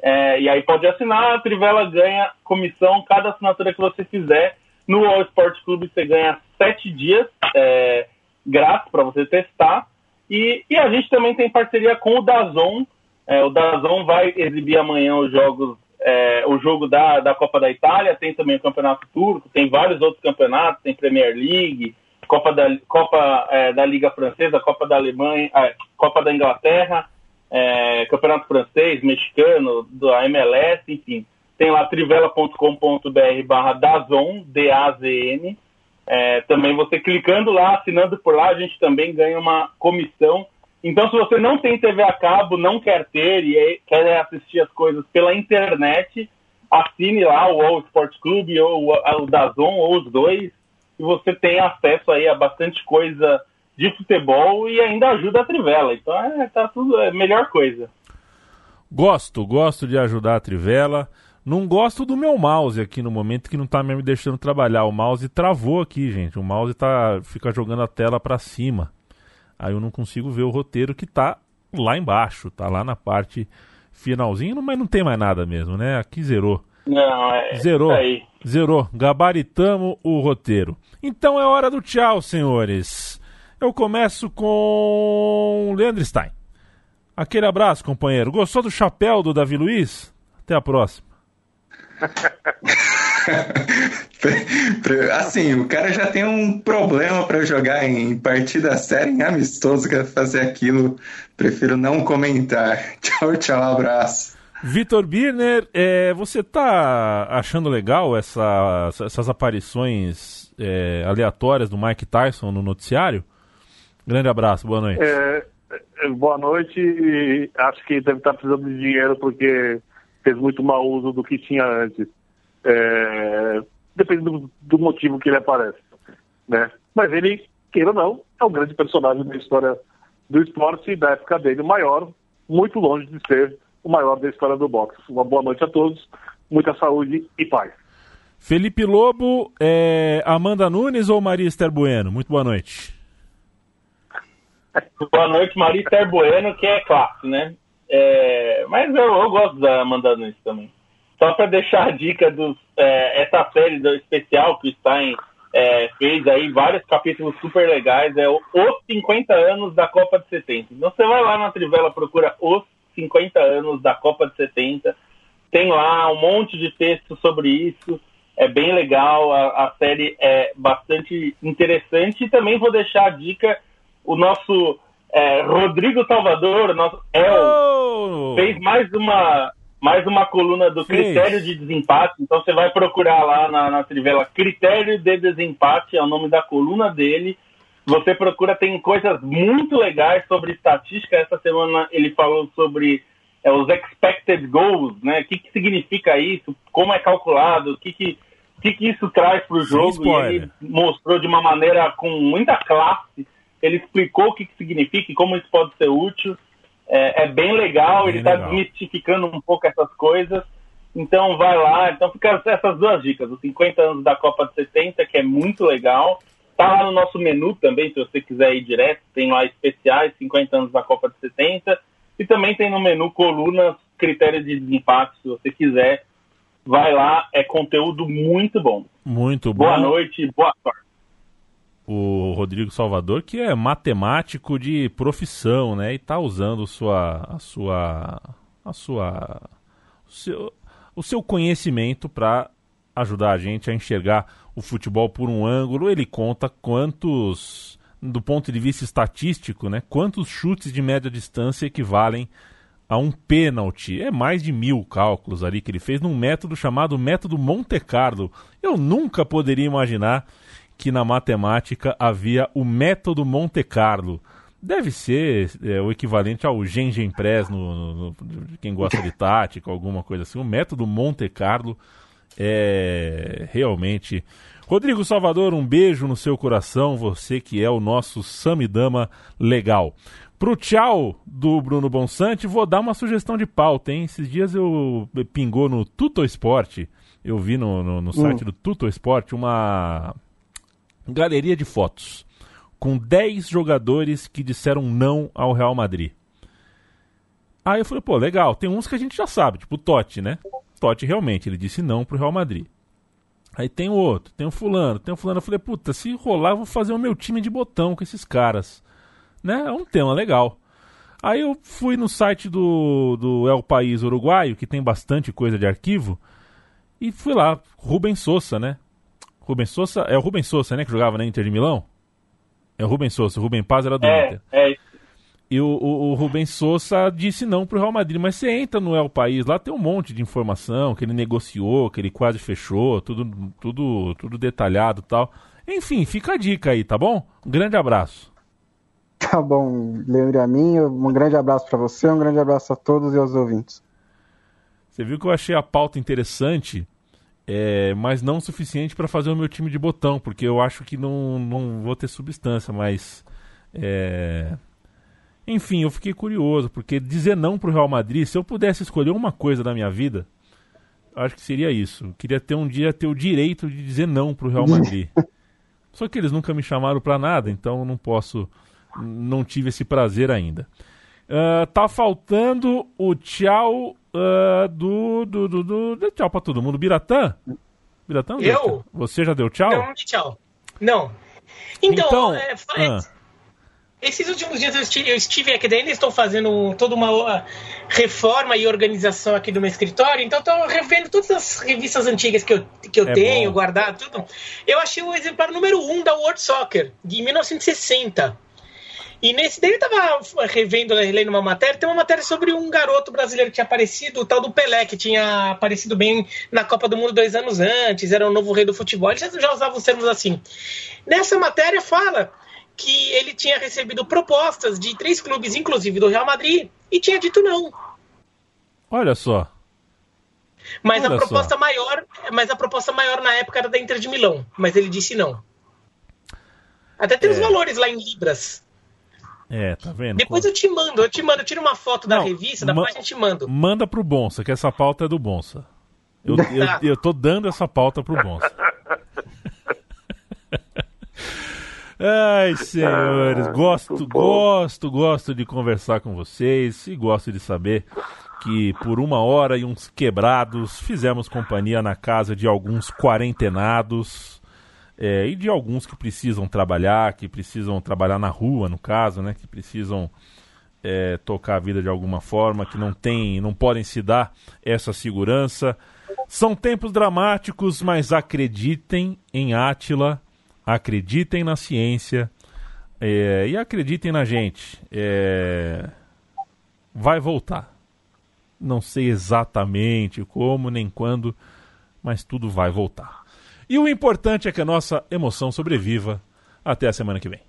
É, e aí pode assinar, a Trivela ganha comissão, cada assinatura que você fizer. No All Sport Clube você ganha sete dias é, grátis para você testar. E, e, a gente também tem parceria com o Dazon. É, o Dazon vai exibir amanhã os jogos é, o jogo da, da Copa da Itália, tem também o Campeonato Turco, tem vários outros campeonatos, tem Premier League, Copa da, Copa, é, da Liga Francesa, Copa da Alemanha, é, Copa da Inglaterra, é, Campeonato Francês, Mexicano, da MLS, enfim. Tem lá trivela.com.br barra Dazon, D-A-Z-N. É, também você clicando lá, assinando por lá, a gente também ganha uma comissão então, se você não tem TV a cabo, não quer ter e quer assistir as coisas pela internet, assine lá o All Sport Clube ou o Dazon, ou os dois, e você tem acesso aí a bastante coisa de futebol e ainda ajuda a Trivela. Então, é, tá tudo é a melhor coisa. Gosto, gosto de ajudar a Trivela. Não gosto do meu mouse aqui no momento que não tá me deixando trabalhar. O mouse travou aqui, gente. O mouse tá fica jogando a tela para cima. Aí eu não consigo ver o roteiro que tá lá embaixo, tá lá na parte finalzinho, mas não tem mais nada mesmo, né? Aqui zerou. Não, é. Zerou. Aí. Zerou. Gabaritamos o roteiro. Então é hora do tchau, senhores. Eu começo com Leandro Stein. Aquele abraço, companheiro. Gostou do chapéu do Davi Luiz? Até a próxima. Assim, o cara já tem um problema para jogar em partida séria, em amistoso, quer fazer aquilo. Prefiro não comentar. [laughs] Tchau, tchau, abraço. Vitor Birner, é, você tá achando legal essa, essas aparições é, aleatórias do Mike Tyson no noticiário? Grande abraço, boa noite. É, é boa noite. Acho que deve estar precisando de dinheiro porque fez muito mau uso do que tinha antes. É, depende do, do, motivo que ele aparece. Né? Mas ele, queira ou não, é um grande personagem da história do esporte e da época dele, maior, muito longe de ser o maior da história do boxe. Uma boa noite a todos, muita saúde e paz. Felipe Lobo, é, Amanda Nunes ou Maria Esther Bueno? Muito boa noite. Boa noite, Maria Esther Bueno, que é clássico, né? É, mas eu, eu, gosto da Amanda Nunes também. Só para deixar a dica dos é, essa série do especial que o Stein é, fez aí vários capítulos super legais, é Os 50 Anos da Copa de 70. Então você vai lá na Trivela, procura Os 50 Anos da Copa de 70, tem lá um monte de texto sobre isso, é bem legal, a, a série é bastante interessante e também vou deixar a dica, o nosso é, Rodrigo Salvador, nosso El, oh! fez mais uma mais uma coluna do critério de desempate. Então você vai procurar lá na, na Trivela critério de desempate, é o nome da coluna dele. Você procura, tem coisas muito legais sobre estatística. Essa semana ele falou sobre é, os expected goals, né? O que, que significa isso? Como é calculado? O que, que, que, que isso traz para o jogo? E ele mostrou de uma maneira com muita classe. Ele explicou o que, que significa e como isso pode ser útil. É, é bem legal, bem ele está desmistificando um pouco essas coisas. Então vai lá, então fica essas duas dicas, os 50 anos da Copa de 70, que é muito legal. Tá lá no nosso menu também, se você quiser ir direto, tem lá especiais, 50 anos da Copa de 70. E também tem no menu colunas, critérios de desempate, se você quiser. Vai lá, é conteúdo muito bom. Muito bom. Boa noite, boa sorte o Rodrigo Salvador, que é matemático de profissão, né? E está usando sua, a sua, a sua, o seu, o seu conhecimento para ajudar a gente a enxergar o futebol por um ângulo. Ele conta quantos, do ponto de vista estatístico, né? Quantos chutes de média distância equivalem a um pênalti. É mais de mil cálculos ali que ele fez num método chamado método Monte Carlo. Eu nunca poderia imaginar que na matemática havia o método Monte Carlo. Deve ser é, o equivalente ao Gengenpress, no, no, no, quem gosta de tática, alguma coisa assim. O método Monte Carlo é realmente. Rodrigo Salvador, um beijo no seu coração, você que é o nosso Samidama legal. Pro tchau do Bruno Bonsante, vou dar uma sugestão de pauta, hein? Esses dias eu pingou no Tuto Esporte, eu vi no, no, no site hum. do Tuto Esporte uma galeria de fotos com 10 jogadores que disseram não ao Real Madrid. Aí eu falei, pô, legal, tem uns que a gente já sabe, tipo o Totti, né? Totti realmente, ele disse não pro Real Madrid. Aí tem o outro, tem o fulano, tem o fulano. Eu falei, puta, se rolar, eu vou fazer o meu time de botão com esses caras. Né? É um tema legal. Aí eu fui no site do, do El País Uruguaio, que tem bastante coisa de arquivo, e fui lá, Rubens Sousa, né? Rubens Souza, é o Rubens Souza, né, que jogava na Inter de Milão? É o Rubens Souza, o Rubens Paz era do é, Inter. É isso. E o, o, o Rubens Souza disse não pro Real Madrid, mas você entra no El País, lá tem um monte de informação que ele negociou, que ele quase fechou, tudo, tudo, tudo detalhado tal. Enfim, fica a dica aí, tá bom? Um grande abraço. [laughs] Tá bom, Leandro a mim, um grande abraço para você, um grande abraço a todos e aos ouvintes. Você viu que eu achei a pauta interessante é, mas não o suficiente para fazer o meu time de botão, porque eu acho que não, não vou ter substância, mas. É... Enfim, eu fiquei curioso, porque dizer não para o Real Madrid, se eu pudesse escolher uma coisa da minha vida, acho que seria isso. Eu queria ter um dia ter o direito de dizer não para o Real Madrid. [laughs] Só que eles nunca me chamaram para nada, então não posso, não tive esse prazer ainda. Uh, tá faltando o tchau uh, do, do, do, do, Tchau pra todo mundo. Biratã? Biratã? Eu? Você já deu tchau? Não, tchau. Não. Então, então é, ah. esses últimos dias eu estive, eu estive aqui, ainda estou fazendo toda uma reforma e organização aqui do meu escritório, então estou revendo todas as revistas antigas que eu, que eu é tenho, bom. guardado, tudo. Eu achei o exemplar número 1 um da World Soccer, de 1960. E nesse daí eu tava revendo, relendo uma matéria, tem uma matéria sobre um garoto brasileiro que tinha aparecido, o tal do Pelé, que tinha aparecido bem na Copa do Mundo dois anos antes, era o novo rei do futebol, ele já, usava os termos assim. Nessa matéria fala que ele tinha recebido propostas de três clubes, inclusive do Real Madrid, e tinha dito não. Olha só. Mas Olha a proposta só. maior, mas a proposta maior na época era da Inter de Milão, mas ele disse não. Até tem os É. valores lá em libras. É, tá vendo? Depois eu te mando, eu te mando, eu tiro uma foto da Não, revista, da página e te mando. Manda pro Bonsa, que essa pauta é do Bonsa. Eu, eu, [laughs] eu tô dando essa pauta pro Bonsa. Ai, senhores, Ah, gosto, gosto, gosto de conversar com vocês e gosto de saber que por uma hora e uns quebrados fizemos companhia na casa de alguns quarentenados é, e de alguns que precisam trabalhar, que precisam trabalhar na rua, no caso, né, que precisam é, tocar a vida de alguma forma, que não tem, não podem se dar essa segurança. São tempos dramáticos, mas acreditem em Átila, acreditem na ciência é, e acreditem na gente. É, vai voltar. Não sei exatamente como nem quando, mas tudo vai voltar. E o importante é que a nossa emoção sobreviva. Até a semana que vem.